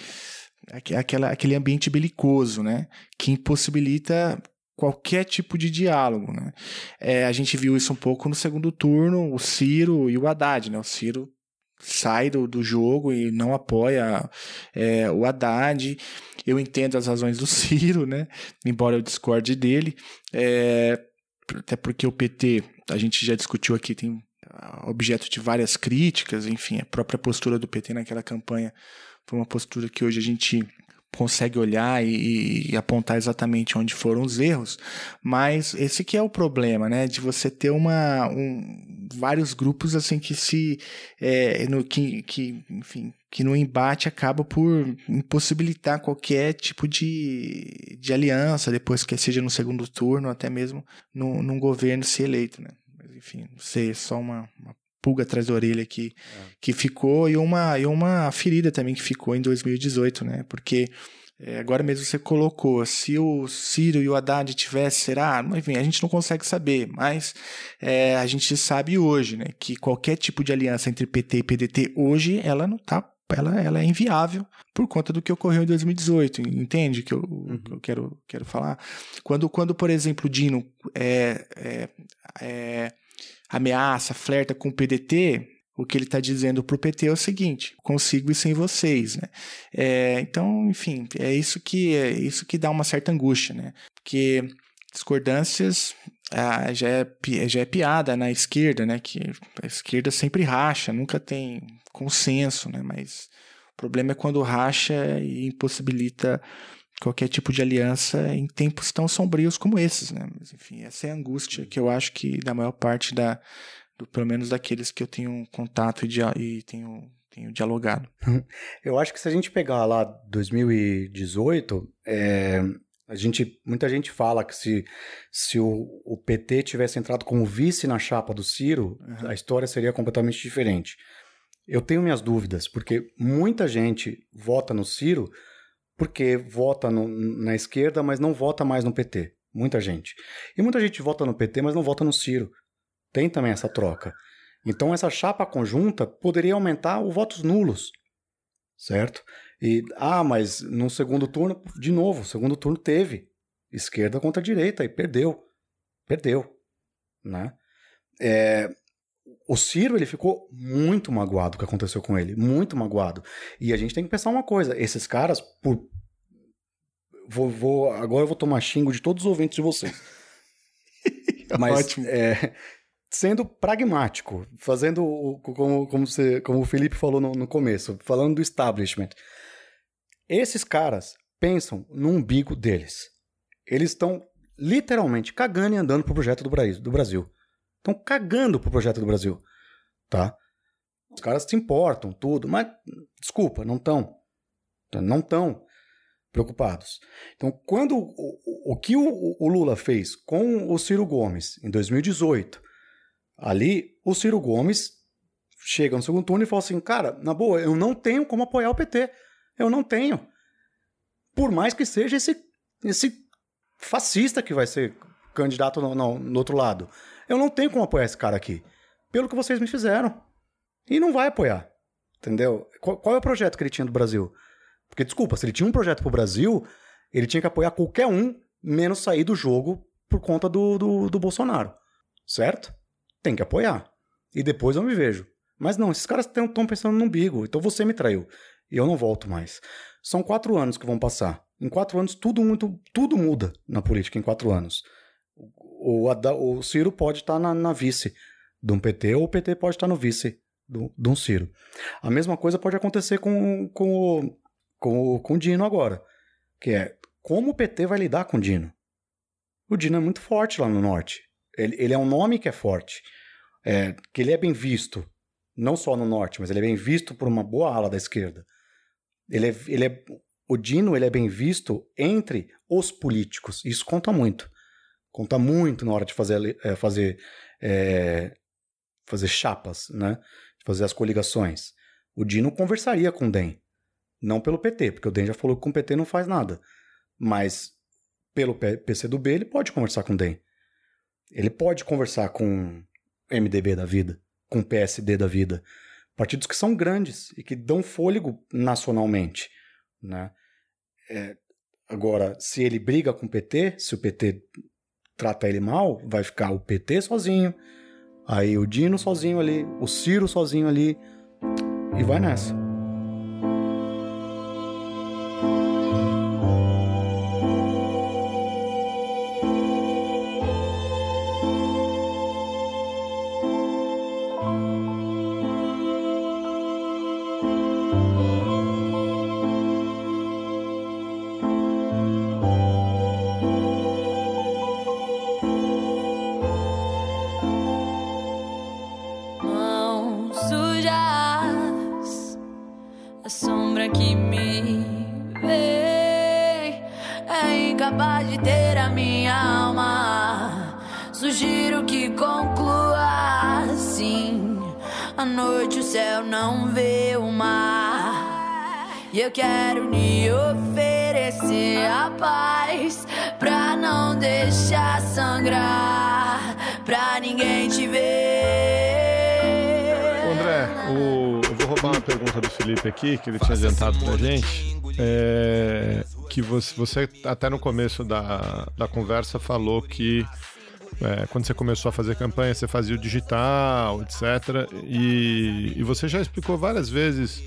aquela, aquele ambiente belicoso, né? Que impossibilita qualquer tipo de diálogo, né? É, a gente viu isso um pouco no segundo turno, o Ciro e o Haddad, né? O Ciro sai do, do jogo e não apoia é, o Haddad. Eu entendo as razões do [laughs] Ciro, né? Embora eu discorde dele. É, até porque o PT, a gente já discutiu aqui, tem objeto de várias críticas, enfim, a própria postura do PT naquela campanha foi uma postura que hoje a gente consegue olhar e, e, apontar exatamente onde foram os erros, mas esse que é o problema, né, de você ter uma um, vários grupos assim que se é, no que, que enfim que no embate acaba por impossibilitar qualquer tipo de, de aliança depois que seja no segundo turno até mesmo no, num governo ser eleito, né? Mas enfim, sei, é só uma, uma pulga atrás da orelha que, é. que ficou e uma, e uma ferida também que ficou em 2018, né? Porque é, agora mesmo você colocou, se o Ciro e o Haddad tivessem, será? Enfim, a gente não consegue saber, mas é, a gente sabe hoje, né, que qualquer tipo de aliança entre PT e PDT hoje, ela não está ela, ela é inviável por conta do que ocorreu em 2018, entende que eu, uhum. eu quero, quero falar? Quando, quando, por exemplo, o Dino é, é, é ameaça, flerta com o PDT, o que ele está dizendo para o PT é o seguinte: consigo ir sem vocês, né? É, então, enfim, é isso que é isso que dá uma certa angústia, né? Porque discordâncias ah, já, é, já é piada na esquerda, né? Que a esquerda sempre racha, nunca tem consenso, né? Mas o problema é quando racha e impossibilita qualquer tipo de aliança em tempos tão sombrios como esses, né? Mas, enfim, essa é a angústia que eu acho que da maior parte da, do, pelo menos daqueles que eu tenho contato e, e tenho, tenho dialogado. [laughs] Eu acho que se a gente pegar lá 2018, é, a gente, muita gente fala que se, se o, o PT tivesse entrado como vice na chapa do Ciro, uhum. a história seria completamente diferente. Eu tenho minhas dúvidas, porque muita gente vota no Ciro porque vota no, na esquerda, mas não vota mais no PT. Muita gente. E muita gente vota no PT, mas não vota no Ciro. Tem também essa troca. Então, essa chapa conjunta poderia aumentar os votos nulos. Certo? E, ah, mas no segundo turno, de novo, segundo turno teve esquerda contra direita e perdeu. Perdeu. Né? É, o Ciro, ele ficou muito magoado o que aconteceu com ele, muito magoado. E a gente tem que pensar uma coisa, esses caras, por... Vou, vou, agora eu vou tomar xingo de todos os ouvintes de vocês. [laughs] Mas, é, sendo pragmático, fazendo o- como, como, você, como o Felipe falou no, no começo, falando do establishment. Esses caras pensam no umbigo deles. Eles estão literalmente cagando e andando pro projeto do Brasil. Do Brasil. Estão cagando pro projeto do Brasil. Tá? Os caras se importam, tudo, mas desculpa, não estão. Não estão preocupados. Então, quando o, o, o que o, o Lula fez com o Ciro Gomes em 2018, ali o Ciro Gomes chega no segundo turno e fala assim: cara, na boa, eu não tenho como apoiar o PT. Eu não tenho. Por mais que seja esse, esse fascista que vai ser candidato no, no, no outro lado. Eu não tenho como apoiar esse cara aqui. Pelo que vocês me fizeram. E não vai apoiar. Entendeu? Qual, qual é o projeto que ele tinha do Brasil? Porque, desculpa, se ele tinha um projeto pro Brasil, ele tinha que apoiar qualquer um, menos sair do jogo por conta do, do, do Bolsonaro. Certo? Tem que apoiar. E depois eu me vejo. Mas não, esses caras estão pensando no umbigo. Então você me traiu. E eu não volto mais. São quatro anos que vão passar. Em quatro anos, tudo muito, tudo muda na política em quatro anos. O, o Ciro pode estar na, na vice de um PT, ou o PT pode estar no vice do- de um Ciro. A mesma coisa pode acontecer com, com, o, com, com o Dino agora. Que é, como o PT vai lidar com o Dino? O Dino é muito forte lá no norte. Ele, ele é um nome que é forte. É, que ele é bem visto, não só no norte, mas ele é bem visto por uma boa ala da esquerda. Ele é, ele é, o Dino ele é bem visto entre os políticos. Isso conta muito. Conta muito na hora de fazer, é, fazer, é, fazer chapas, né? De fazer as coligações. O Dino conversaria com o DEM. Não pelo PT, porque o DEM já falou que com o PT não faz nada. Mas pelo PCdoB ele pode conversar com o DEM. Ele pode conversar com MDB da vida, com PSD da vida. Partidos que são grandes e que dão fôlego nacionalmente. Né? É, agora, se ele briga com o PT, se o PT trata ele mal, vai ficar o PT sozinho, aí o Dino sozinho ali, o Ciro sozinho ali, e vai nessa. Aqui, que ele tinha adiantado pra gente. É, que você, você, até no começo da, da conversa, falou que é, quando você começou a fazer campanha, você fazia o digital, etc. E, e você já explicou várias vezes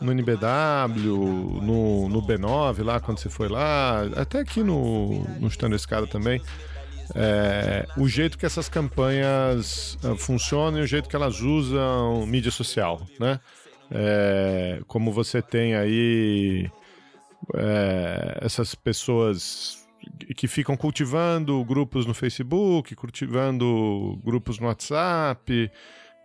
no NBW, no, no B9, lá quando você foi lá, até aqui no, no a Escada também, é, o jeito que essas campanhas ah, funcionam e o jeito que elas usam mídia social, né? É, como você tem aí é, essas pessoas que ficam cultivando grupos no Facebook, cultivando grupos no WhatsApp,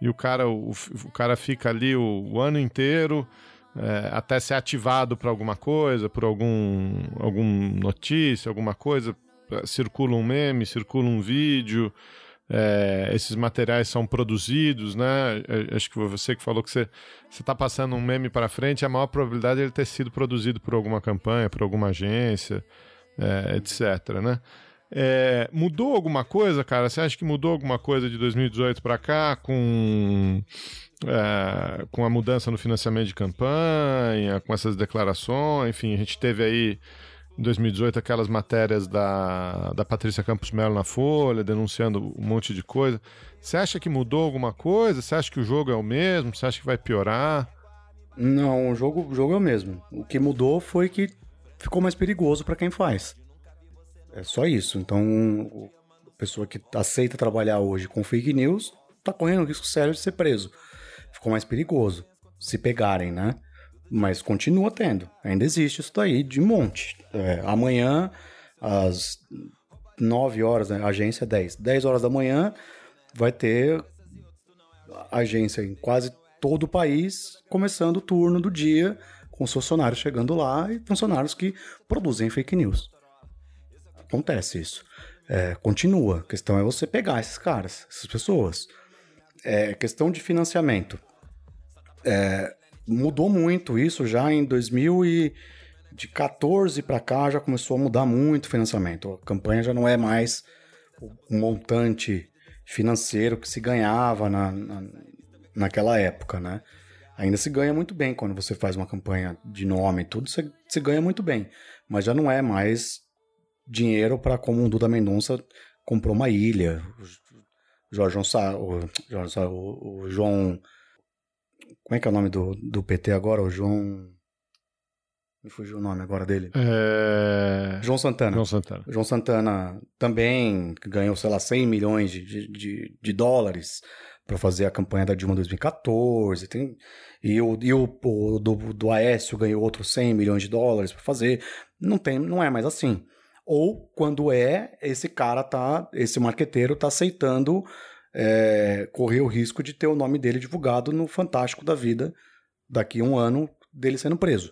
e o cara, o, o cara fica ali o, o ano inteiro é, até ser ativado para alguma coisa, por algum, algum notícia, alguma coisa, circula um meme, circula um vídeo, é, esses materiais são produzidos, né? É, Acho que você que falou que você está passando um meme para frente, a maior probabilidade é ele ter sido produzido por alguma campanha, por alguma agência, é, etc, né? É, mudou alguma coisa, cara? Você acha que mudou alguma coisa de 2018 para cá com, é, com a mudança no financiamento de campanha, com essas declarações? Enfim, a gente teve aí em 2018 aquelas matérias da, da Patrícia Campos Melo na Folha, denunciando um monte de coisa. Você acha que mudou alguma coisa? Você acha que o jogo é o mesmo? Você acha que vai piorar? Não, o jogo, o jogo é o mesmo. O que mudou foi que ficou mais perigoso para quem faz. É só isso. Então, a pessoa que aceita trabalhar hoje com fake news tá correndo risco sério de ser preso. Ficou mais perigoso se pegarem, né? Mas continua tendo. Ainda existe isso daí de monte. É, amanhã, às 9 horas, né? agência 10. 10 horas da manhã, vai ter agência em quase todo o país, começando o turno do dia, com os funcionários chegando lá e funcionários que produzem fake news. Acontece isso. É, continua. A questão é você pegar esses caras, essas pessoas. É, questão de financiamento. É, mudou muito isso já em 2014 para cá já começou a mudar muito o financiamento. A campanha já não é mais o montante financeiro que se ganhava na, na, naquela época, né? Ainda se ganha muito bem quando você faz uma campanha de nome e tudo, você, você ganha muito bem. Mas já não é mais dinheiro para como o Duda Mendonça comprou uma ilha. O o, o João como é que é o nome do, do PT agora? O João. Me fugiu o nome agora dele. É... João Santana. João Santana. João Santana também ganhou, sei lá, 100 milhões de, de, de dólares para fazer a campanha da Dilma 2014. Tem, e o, e o, o do, do Aécio ganhou outros 100 milhões de dólares para fazer. Não, tem, não é mais assim. Ou quando é, esse cara tá, esse marqueteiro tá aceitando é, correr o risco de ter o nome dele divulgado no Fantástico da Vida daqui a um ano dele sendo preso.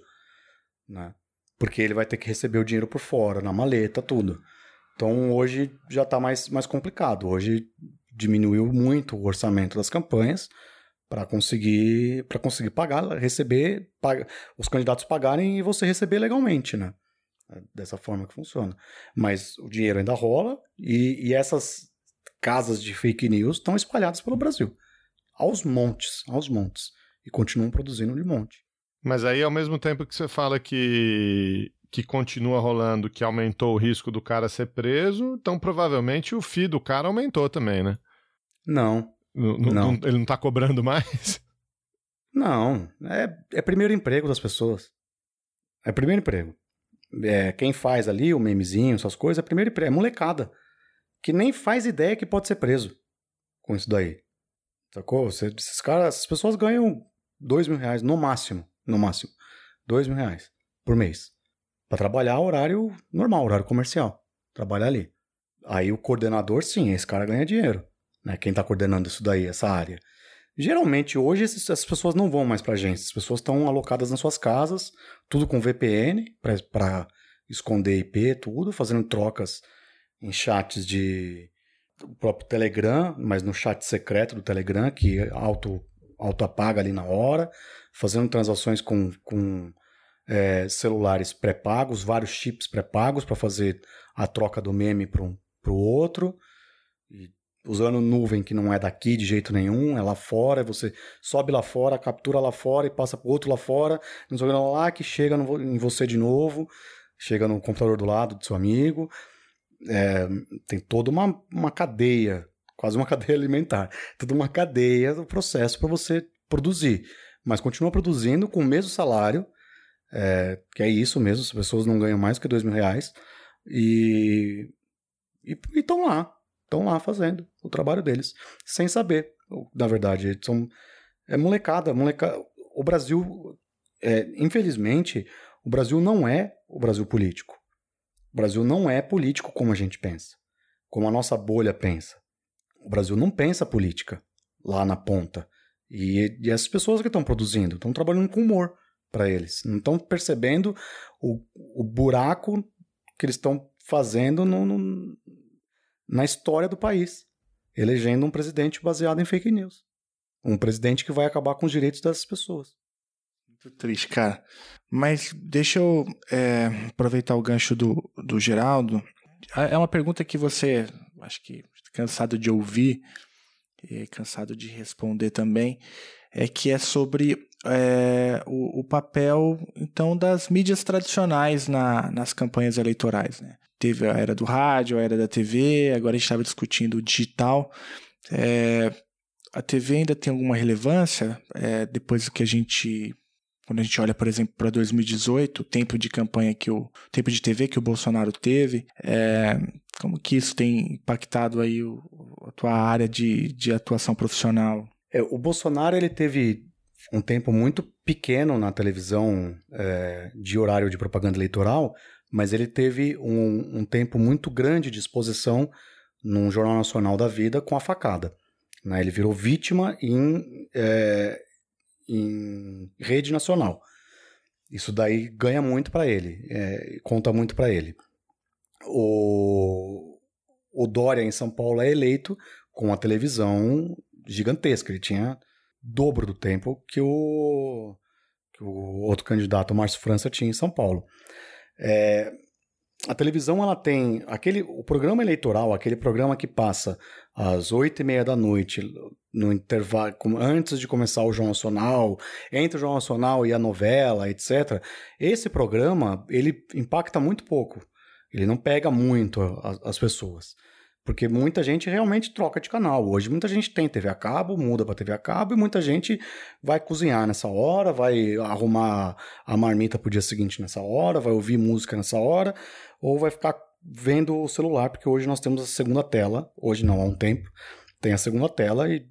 Né? Porque ele vai ter que receber o dinheiro por fora, na maleta, tudo. Então hoje já está mais, mais complicado. Hoje diminuiu muito o orçamento das campanhas para conseguir para conseguir pagar, receber, paga, os candidatos pagarem e você receber legalmente, né? É dessa forma que funciona. Mas o dinheiro ainda rola e, e essas casas de fake news estão espalhadas pelo Brasil. Aos montes, aos montes. E continuam produzindo de monte. Mas aí, ao mesmo tempo que você fala que, que continua rolando, que aumentou o risco do cara ser preso, então provavelmente o FII do cara aumentou também, né? Não. Não. Ele não tá cobrando mais? [laughs] Não. É, é primeiro emprego das pessoas. É primeiro emprego. É, quem faz ali o memezinho, essas coisas, é primeiro emprego. É molecada que nem faz ideia que pode ser preso com isso daí. Sacou? Você, esses caras, essas pessoas ganham dois mil reais no máximo, no máximo. Dois mil reais por mês. para trabalhar horário normal, horário comercial. Trabalhar ali. Aí o coordenador, sim, esse cara ganha dinheiro. Né? Quem tá coordenando isso daí, essa área. Geralmente, hoje, essas pessoas não vão mais pra agência. As pessoas estão alocadas nas suas casas, tudo com VPN, para esconder IP, tudo, fazendo trocas em chats de o próprio Telegram, mas no chat secreto do Telegram, que auto, auto apaga ali na hora, fazendo transações com, com é, celulares pré-pagos, vários chips pré-pagos para fazer a troca do meme para um, o outro, e usando nuvem que não é daqui de jeito nenhum, é lá fora, você sobe lá fora, captura lá fora e passa para outro lá fora, não lá que chega no, em você de novo, chega no computador do lado do seu amigo, é, tem toda uma, uma cadeia, quase uma [laughs] cadeia alimentar, toda uma cadeia do processo para você produzir. Mas continua produzindo com o mesmo salário, é, que é isso mesmo, as pessoas não ganham mais que dois mil reais, e estão lá, estão lá fazendo o trabalho deles, sem saber, na verdade. São, é molecada, molecada. O Brasil, é, infelizmente, o Brasil não é o Brasil político. O Brasil não é político como a gente pensa, como a nossa bolha pensa. O Brasil não pensa política lá na ponta. E, e essas pessoas que estão produzindo estão trabalhando com humor para eles. Não estão percebendo o, o buraco que eles estão fazendo no, no, na história do país, elegendo um presidente baseado em fake news. Um presidente que vai acabar com os direitos dessas pessoas. Triste, cara. Mas deixa eu é, aproveitar o gancho do, do Geraldo. É uma pergunta que você, acho que cansado de ouvir e cansado de responder também, é que é sobre é, o, o, papel então das mídias tradicionais na, nas campanhas eleitorais. Né? Teve a era do rádio, a era da TV, agora a gente estava discutindo o digital. É, a TV ainda tem alguma relevância é, depois que a gente quando a gente olha, por exemplo, para 2018, o tempo de campanha que o tempo de TV que o Bolsonaro teve, é, como que isso tem impactado aí o, a tua área de, de atuação profissional? É, o Bolsonaro ele teve um tempo muito pequeno na televisão é, de horário de propaganda eleitoral, mas ele teve um, um, tempo muito grande de exposição num Jornal Nacional da Vida com a facada. Né? Ele virou vítima em, é, em rede nacional. Isso daí ganha muito para ele, é, conta muito para ele. O, o Dória em São Paulo é eleito com a televisão gigantesca. Ele tinha dobro do tempo que o, que o outro candidato, o Márcio França, tinha em São Paulo. É, a televisão ela tem aquele o programa eleitoral, aquele programa que passa às oito e meia da noite no intervalo antes de começar o Jornal Nacional, entre o Jornal Nacional e a novela, etc. Esse programa ele impacta muito pouco, ele não pega muito as, as pessoas. Porque muita gente realmente troca de canal. Hoje muita gente tem TV a cabo, muda para TV a cabo e muita gente vai cozinhar nessa hora, vai arrumar a marmita pro dia seguinte nessa hora, vai ouvir música nessa hora, ou vai ficar vendo o celular, porque hoje nós temos a segunda tela, hoje não há um tempo, tem a segunda tela e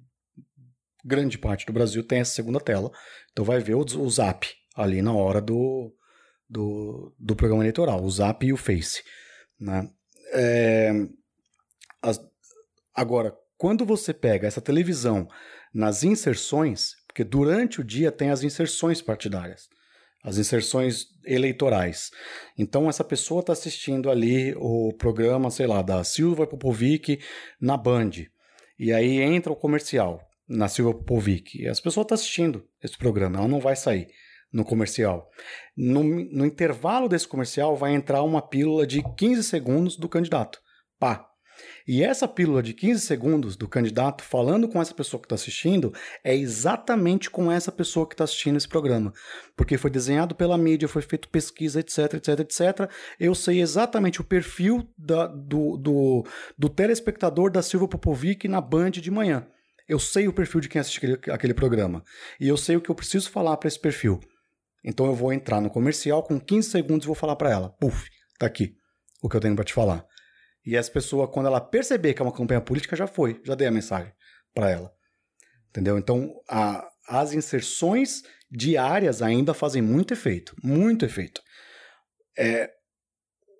grande parte do Brasil tem essa segunda tela. Então vai ver o, o Zap ali na hora do, do, do programa eleitoral, o Zap e o Face, né? É, as, agora, quando você pega essa televisão nas inserções, porque durante o dia tem as inserções partidárias, as inserções eleitorais. Então, essa pessoa está assistindo ali o programa, sei lá, da Silva Popovic na Band. E aí entra o comercial na Silva Popovic. As pessoas estão assistindo esse programa, ela não vai sair no comercial. No, no intervalo desse comercial vai entrar uma pílula de 15 segundos do candidato. Pá, e essa pílula de 15 segundos do candidato falando com essa pessoa que está assistindo é exatamente com essa pessoa que está assistindo esse programa. Porque foi desenhado pela mídia, foi feito pesquisa, etc, etc, etc. Eu sei exatamente o perfil da, do, do, do telespectador da Silva Popovic na Band de manhã. Eu sei o perfil de quem assiste aquele, aquele programa. E eu sei o que eu preciso falar para esse perfil. Então eu vou entrar no comercial com 15 segundos vou falar para ela. Puf, tá aqui o que eu tenho para te falar. E essa pessoa, quando ela perceber que é uma campanha política, já foi, já dei a mensagem para ela. Entendeu? Então, a, as inserções diárias ainda fazem muito efeito, muito efeito. É,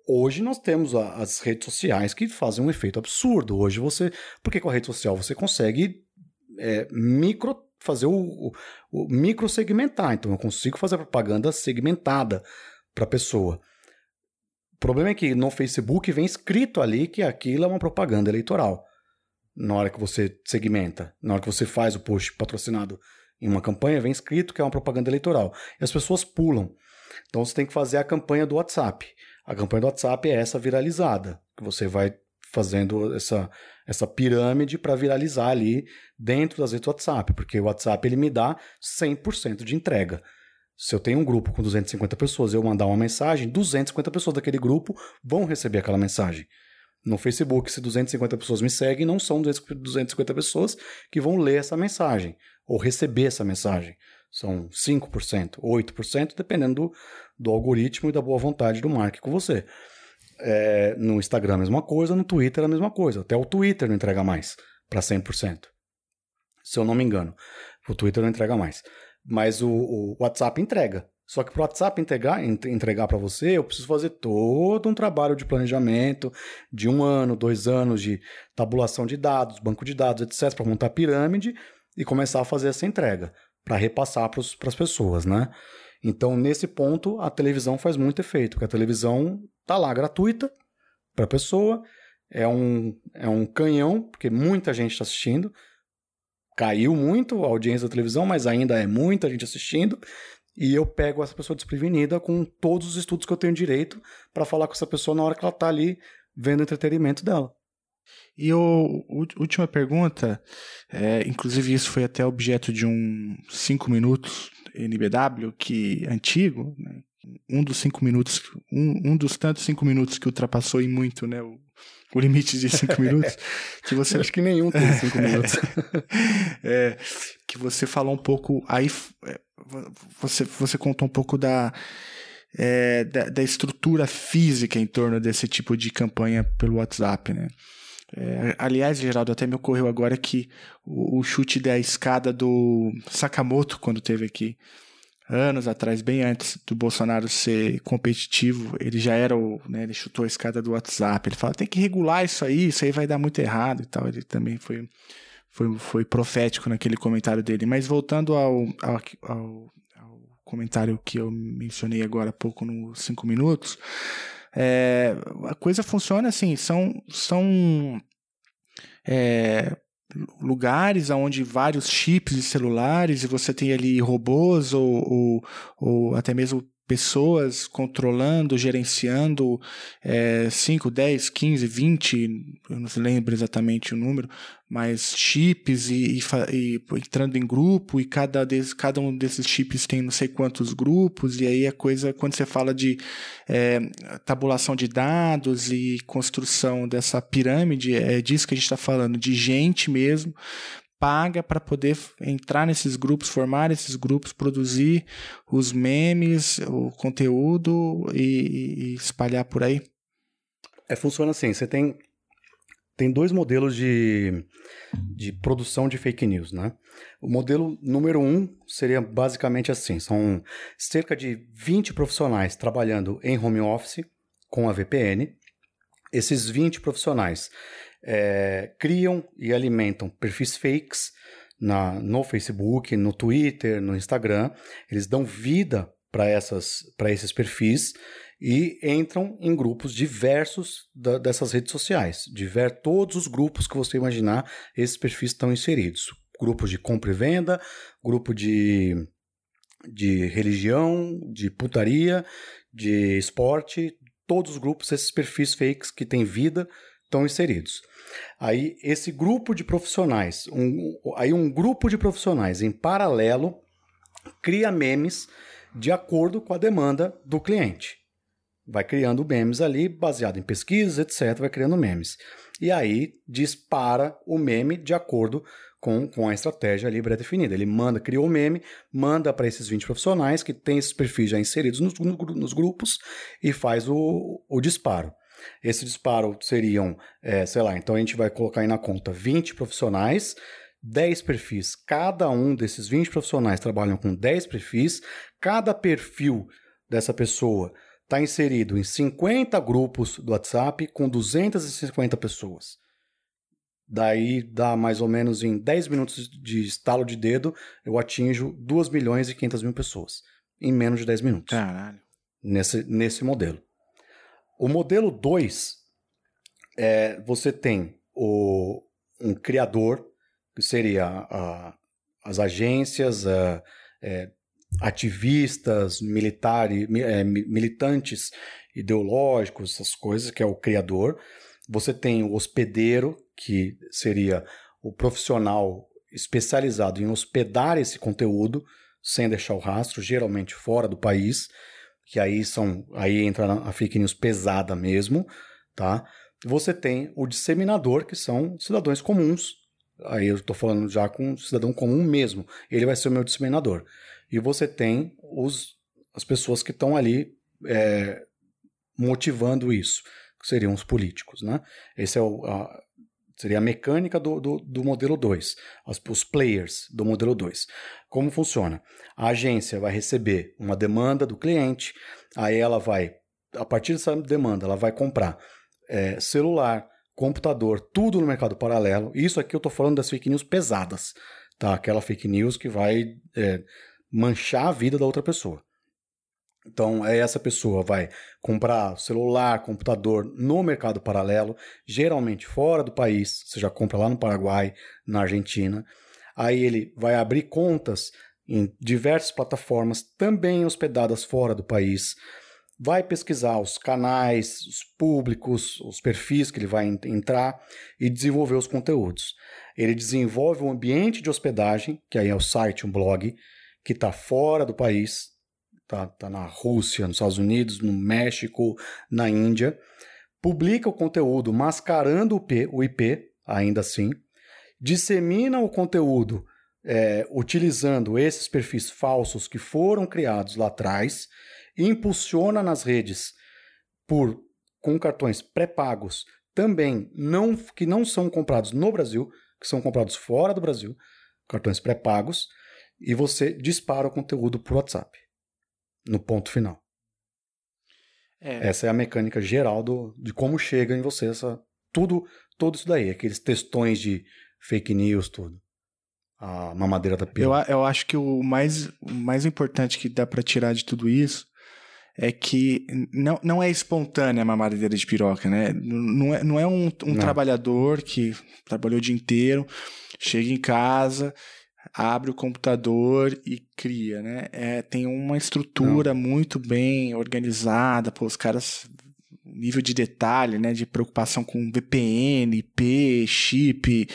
hoje nós temos a, as redes sociais que fazem um efeito absurdo. Hoje você, porque com a rede social você consegue é, micro fazer o, o, o micro segmentar. Então eu consigo fazer propaganda segmentada para a pessoa. O problema é que no Facebook vem escrito ali que aquilo é uma propaganda eleitoral. Na hora que você segmenta, na hora que você faz o post patrocinado em uma campanha, vem escrito que é uma propaganda eleitoral. E as pessoas pulam. Então você tem que fazer a campanha do WhatsApp. A campanha do WhatsApp é essa viralizada, que você vai fazendo essa, essa pirâmide para viralizar ali dentro das redes do WhatsApp, porque o WhatsApp ele me dá 100% de entrega. Se eu tenho um grupo com 250 pessoas eu mandar uma mensagem, 250 pessoas daquele grupo vão receber aquela mensagem. No Facebook, se 250 pessoas me seguem, não são 250 pessoas que vão ler essa mensagem ou receber essa mensagem. São 5%, 8%, dependendo do, do algoritmo e da boa vontade do marketing com você. É, no Instagram a mesma coisa, no Twitter a mesma coisa. Até o Twitter não entrega mais para 100%. Se eu não me engano. O Twitter não entrega mais. Mas o, o WhatsApp entrega. Só que para o WhatsApp entregar, entregar para você, eu preciso fazer todo um trabalho de planejamento de um ano, dois anos de tabulação de dados, banco de dados, etc., para montar a pirâmide e começar a fazer essa entrega, para repassar para as pessoas, né? Então, nesse ponto, a televisão faz muito efeito, porque a televisão tá lá gratuita para a pessoa, é um, é um canhão, porque muita gente está assistindo, caiu muito a audiência da televisão, mas ainda é muita gente assistindo. E eu pego essa pessoa desprevenida com todos os estudos que eu tenho direito para falar com essa pessoa na hora que ela está ali vendo o entretenimento dela. E o, última pergunta, é, inclusive isso foi até objeto de um 5 minutos NBW que antigo, né? um dos cinco minutos, um, um dos tantos cinco minutos que ultrapassou em muito, né? O, o limite de cinco minutos. [laughs] Que você... Acho que nenhum tem cinco minutos. [laughs] é, que você falou um pouco. Aí é, você, você contou um pouco da, é, da, da, estrutura física em torno desse tipo de campanha pelo WhatsApp, né? É, aliás, Geraldo, até me ocorreu agora que o, o chute da escada do Sakamoto, quando teve aqui, anos atrás, bem antes do Bolsonaro ser competitivo, ele já era o, né, ele chutou a escada do WhatsApp, ele fala, tem que regular isso aí, isso aí vai dar muito errado e tal, ele também foi, foi, foi profético naquele comentário dele, mas voltando ao, ao, ao, ao comentário que eu mencionei agora há pouco, nos cinco minutos, é, a coisa funciona assim, são, são é, lugares onde vários chips de celulares e você tem ali robôs ou, ou, ou até mesmo pessoas controlando, gerenciando é, 5, 10, 15, 20, eu não lembro exatamente o número, mas chips e, e, e, entrando em grupo e cada, desse, cada um desses chips tem não sei quantos grupos e aí a coisa, quando você fala de é, tabulação de dados e construção dessa pirâmide, é disso que a gente está falando, de gente mesmo paga para poder entrar nesses grupos, formar esses grupos, produzir os memes, o conteúdo e, e espalhar por aí? É, funciona assim, você tem, tem dois modelos de, de produção de fake news, né? O modelo número um seria basicamente assim, são cerca de 20 profissionais trabalhando em home office com a VPN. Esses 20 profissionais é, criam e alimentam perfis fakes na, no Facebook, no Twitter, no Instagram. Eles dão vida para esses perfis e entram em grupos diversos da, dessas redes sociais. Diver, todos os grupos que você imaginar, esses perfis estão inseridos. Grupos de compra e venda, grupo de, de religião, de putaria, de esporte, todos os grupos, esses perfis fakes que têm vida, estão inseridos. Aí esse grupo de profissionais, um, aí um grupo de profissionais em paralelo cria memes de acordo com a demanda do cliente. Vai criando memes ali, baseado em pesquisas, etc., vai criando memes. E aí dispara o meme de acordo com, com a estratégia ali pré-definida. Ele manda, criou o meme, manda para esses 20 profissionais que têm esses perfis já inseridos nos, nos grupos e faz o, o disparo. Esse disparo seriam, é, sei lá, então a gente vai colocar aí na conta 20 profissionais, 10 perfis. Cada um desses 20 profissionais trabalham com 10 perfis. Cada perfil dessa pessoa está inserido em 50 grupos do WhatsApp com 250 pessoas. Daí dá mais ou menos em 10 minutos de estalo de dedo, eu atinjo 2 milhões e 500 mil pessoas. Em menos de 10 minutos. Caralho. Nesse, nesse modelo. O modelo 2, é, você tem o, um criador, que seria a, as agências, a, é, ativistas, militares, é, militantes ideológicos, essas coisas, que é o criador. Você tem o hospedeiro, que seria o profissional especializado em hospedar esse conteúdo sem deixar o rastro, geralmente fora do país que aí são aí entra a fake news pesada mesmo, tá? Você tem o disseminador, que são cidadãos comuns. Aí eu estou falando já com um cidadão comum mesmo. Ele vai ser o meu disseminador. E você tem os, as pessoas que estão ali é, motivando isso, que seriam os políticos, né? Esse é o, a, seria a mecânica do, do, do modelo 2, os players do modelo 2. Como funciona? A agência vai receber uma demanda do cliente, aí ela vai, a partir dessa demanda, ela vai comprar é, celular, computador, tudo no mercado paralelo. Isso aqui eu estou falando das fake news pesadas, tá? Aquela fake news que vai é, manchar a vida da outra pessoa. Então, essa pessoa vai comprar celular, computador no mercado paralelo, geralmente fora do país, você já compra lá no Paraguai, na Argentina. Aí ele vai abrir contas em diversas plataformas, também hospedadas fora do país. vai pesquisar os canais, os públicos, os perfis que ele vai entrar e desenvolver os conteúdos. Ele desenvolve um ambiente de hospedagem, que aí é o site, um blog, que está fora do país, está tá na Rússia, nos Estados Unidos, no México, na Índia, publica o conteúdo mascarando o IP, o IP ainda assim, dissemina o conteúdo é, utilizando esses perfis falsos que foram criados lá atrás, impulsiona nas redes por com cartões pré-pagos também não que não são comprados no Brasil, que são comprados fora do Brasil, cartões pré-pagos, e você dispara o conteúdo por WhatsApp no ponto final. É. Essa é a mecânica geral do, de como chega em você essa, tudo, tudo isso daí, aqueles textões de fake news, tudo. A mamadeira da pílula. Eu, eu acho que o mais, o mais importante que dá para tirar de tudo isso é que não, não é espontânea a mamadeira de piroca, né? Não é, não é um, um não. trabalhador que trabalhou o dia inteiro, chega em casa, abre o computador e cria, né? É, tem uma estrutura não. muito bem organizada, pô, os caras nível de detalhe, né, de preocupação com VPN, IP, chip,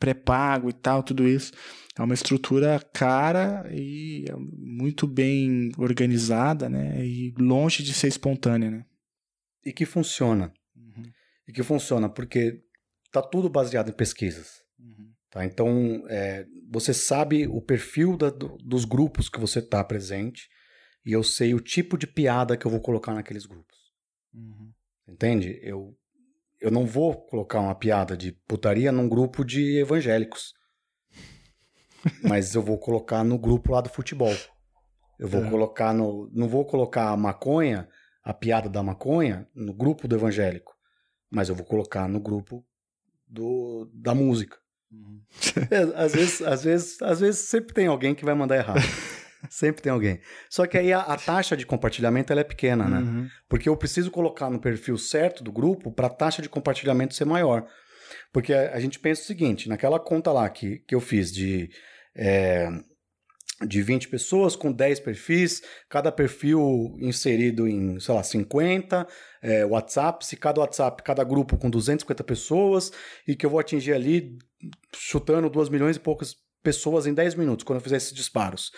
pré-pago e tal, tudo isso. É uma estrutura cara e muito bem organizada, né, e longe de ser espontânea, né. E que funciona. Uhum. E que funciona porque tá tudo baseado em pesquisas. Tá? Então, é, você sabe o perfil da, do, dos grupos que você está presente e eu sei o tipo de piada que eu vou colocar naqueles grupos. Uhum. Entende? Eu, eu não vou colocar uma piada de putaria num grupo de evangélicos. [laughs] mas eu vou colocar no grupo lá do futebol. Eu vou é. colocar no. Não vou colocar a maconha, a piada da maconha, no grupo do evangélico. Mas eu vou colocar no grupo do, da música. Uhum. [laughs] É, às, vezes, às, vezes, às vezes sempre tem alguém que vai mandar errado. [laughs] Sempre tem alguém. Só que aí a, a taxa de compartilhamento ela é pequena, né? Uhum. Porque eu preciso colocar no perfil certo do grupo para a taxa de compartilhamento ser maior. Porque a, a, gente pensa o seguinte: naquela conta lá que, que eu fiz de. É, de 20 pessoas com 10 perfis, cada perfil inserido em, sei lá, 50, é, WhatsApp, se cada WhatsApp, cada grupo com 250 pessoas, e que eu vou atingir ali chutando 2 milhões e poucas pessoas em 10 minutos, quando eu fizer esses disparos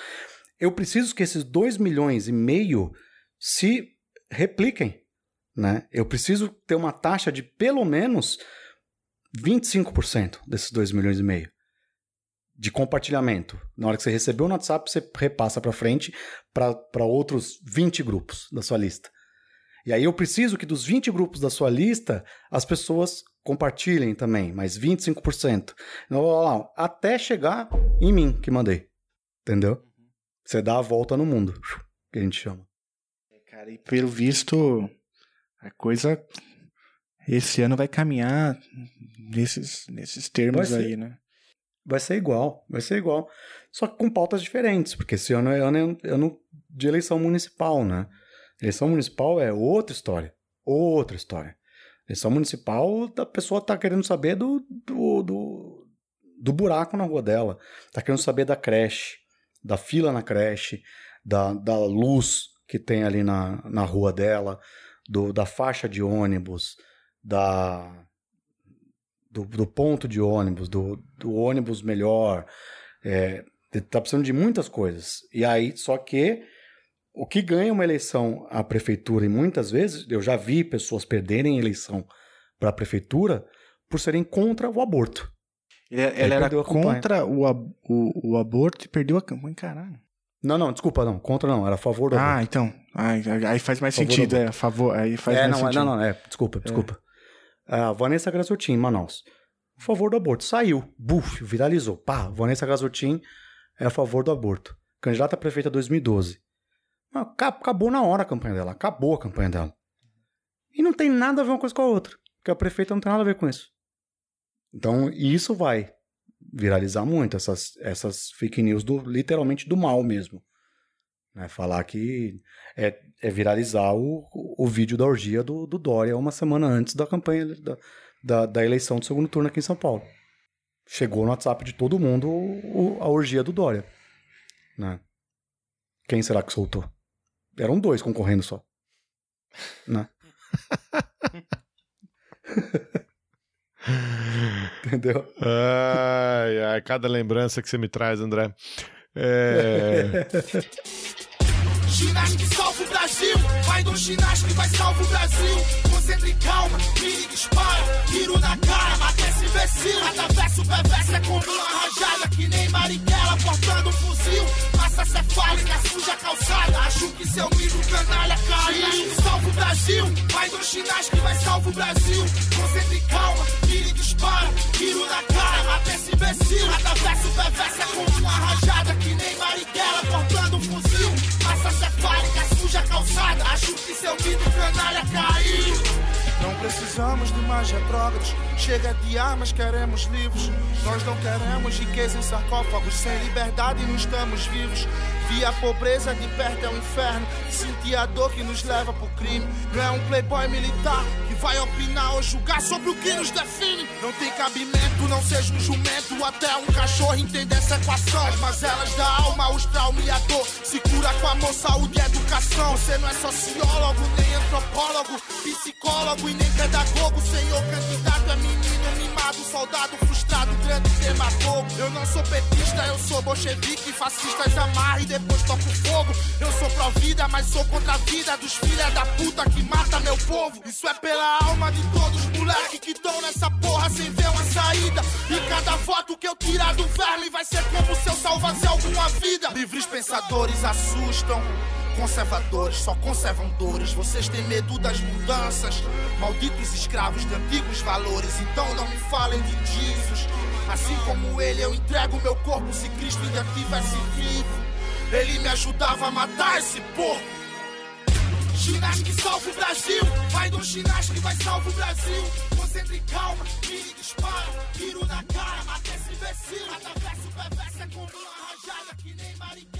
eu preciso que esses 2 milhões e meio se repliquem. Né? Eu preciso ter uma taxa de pelo menos 25% desses 2 milhões e meio de compartilhamento. Na hora que você recebeu no WhatsApp, você repassa para frente para outros 20 grupos da sua lista. E aí eu preciso que dos 20 grupos da sua lista, as pessoas compartilhem também, mais 25%. Então, até chegar em mim que mandei. Entendeu? Você dá a volta no mundo, que a gente chama. É, cara, e pelo visto, a coisa esse ano vai caminhar nesses, nesses termos ser, aí, né? Vai ser igual, vai ser igual. Só que com pautas diferentes, porque esse ano é ano, é ano de eleição municipal, né? Eleição municipal é outra história. Outra história. Eleição municipal, a pessoa tá querendo saber do, do, do, do buraco na rua dela. Tá querendo saber da creche da fila na creche, da, da luz que tem ali na, na rua dela, do, da faixa de ônibus, da, do, do ponto de ônibus, do, do ônibus melhor. É, tá precisando de muitas coisas. E aí, só que o que ganha uma eleição à prefeitura, e muitas vezes eu já vi pessoas perderem eleição para a prefeitura por serem contra o aborto. Ele, ele era contra o, o, o aborto e perdeu a campanha, caralho. Não, não, desculpa, não. Contra não, era a favor do ah, aborto. Ah, então. Aí, aí faz mais sentido, é, a favor. Aí faz é, mais não, sentido. Não, não, é, desculpa, é. A Vanessa Graziotin, em Manaus. A favor do aborto. Saiu. Buf, viralizou. Pá, Vanessa Graziotin é a favor do aborto. Candidata a prefeita 2012. Acabou na hora a campanha dela. Acabou a campanha dela. E não tem nada a ver uma coisa com a outra. Porque a prefeita não tem nada a ver com isso. Então, isso vai viralizar muito, essas, essas fake news do, literalmente do mal mesmo. Né? Falar que é, é viralizar o, o vídeo da orgia do, do Dória uma semana antes da campanha da, da, da, eleição do segundo turno aqui em São Paulo. Chegou no WhatsApp de todo mundo o, a orgia do Dória. Né? Quem será que soltou? Eram dois concorrendo só. Né? [laughs] Entendeu? Ai, ai, cada lembrança que você me traz, André. É... [laughs] Ginástica que salva o Brasil. Vai do ginástica que vai salvar o Brasil. Concentre calma, mire e dispara. Tiro na cara, mata esse imbecil. Atravessa o perverso é como uma rajada. Que nem Marighella portando um fuzil. Massa cefálica, suja calçada. Acho que seu milho canalha caiu. Ginástica que salva o Brasil. Vai do ginástica que vai salvar o Brasil. Concentre calma, mire e dispara. Tiro na cara, mata esse imbecil. Atravessa o perverso é como uma rajada. Que nem Marighella portando um fuzil. Massa cefálica, suja calçada. Acho que seu mito canalha caiu. Não precisamos de mais retrógrados. Chega de armas, queremos livros. Nós não queremos riqueza em sarcófagos. Sem liberdade não estamos vivos. Vi a pobreza de perto é o inferno. Senti a dor que nos leva pro crime. Não é um playboy militar que vai opinar ou julgar sobre o que nos define. Não tem cabimento, não seja um jumento. Até um cachorro entender essa equação. As mazelas da alma, os traumas e a dor. Se cura com amor, saúde e educação. Você não é sociólogo, nem antropólogo, psicólogo e nem pedagogo. Senhor candidato é menino mimado, soldado frustrado, grande demagogo. Eu não sou petista, eu sou bolchevique. Fascistas amarra e depois toco fogo. Eu sou pró-vida, mas sou contra a vida dos filha da puta que mata meu povo. Isso é pela alma de todos os moleque que tão nessa porra sem ver uma saída. E cada voto que eu tirar do verme vai ser como se eu salvasse alguma vida. Livres pensadores assustam. Conservadores só conservam dores. Vocês têm medo das mudanças. Malditos escravos de antigos valores. Então não me falem de Jesus. Assim como ele, eu entrego meu corpo se Cristo ainda tivesse vivo. Ele me ajudava a matar esse porco. Ginástica que salva o Brasil. Vai do ginástica que vai salvar o Brasil. Concentre calma, mire e dispara. Tiro na cara, mata esse imbecil. Atravessa o perverso é como uma rajada. Que nem Marighella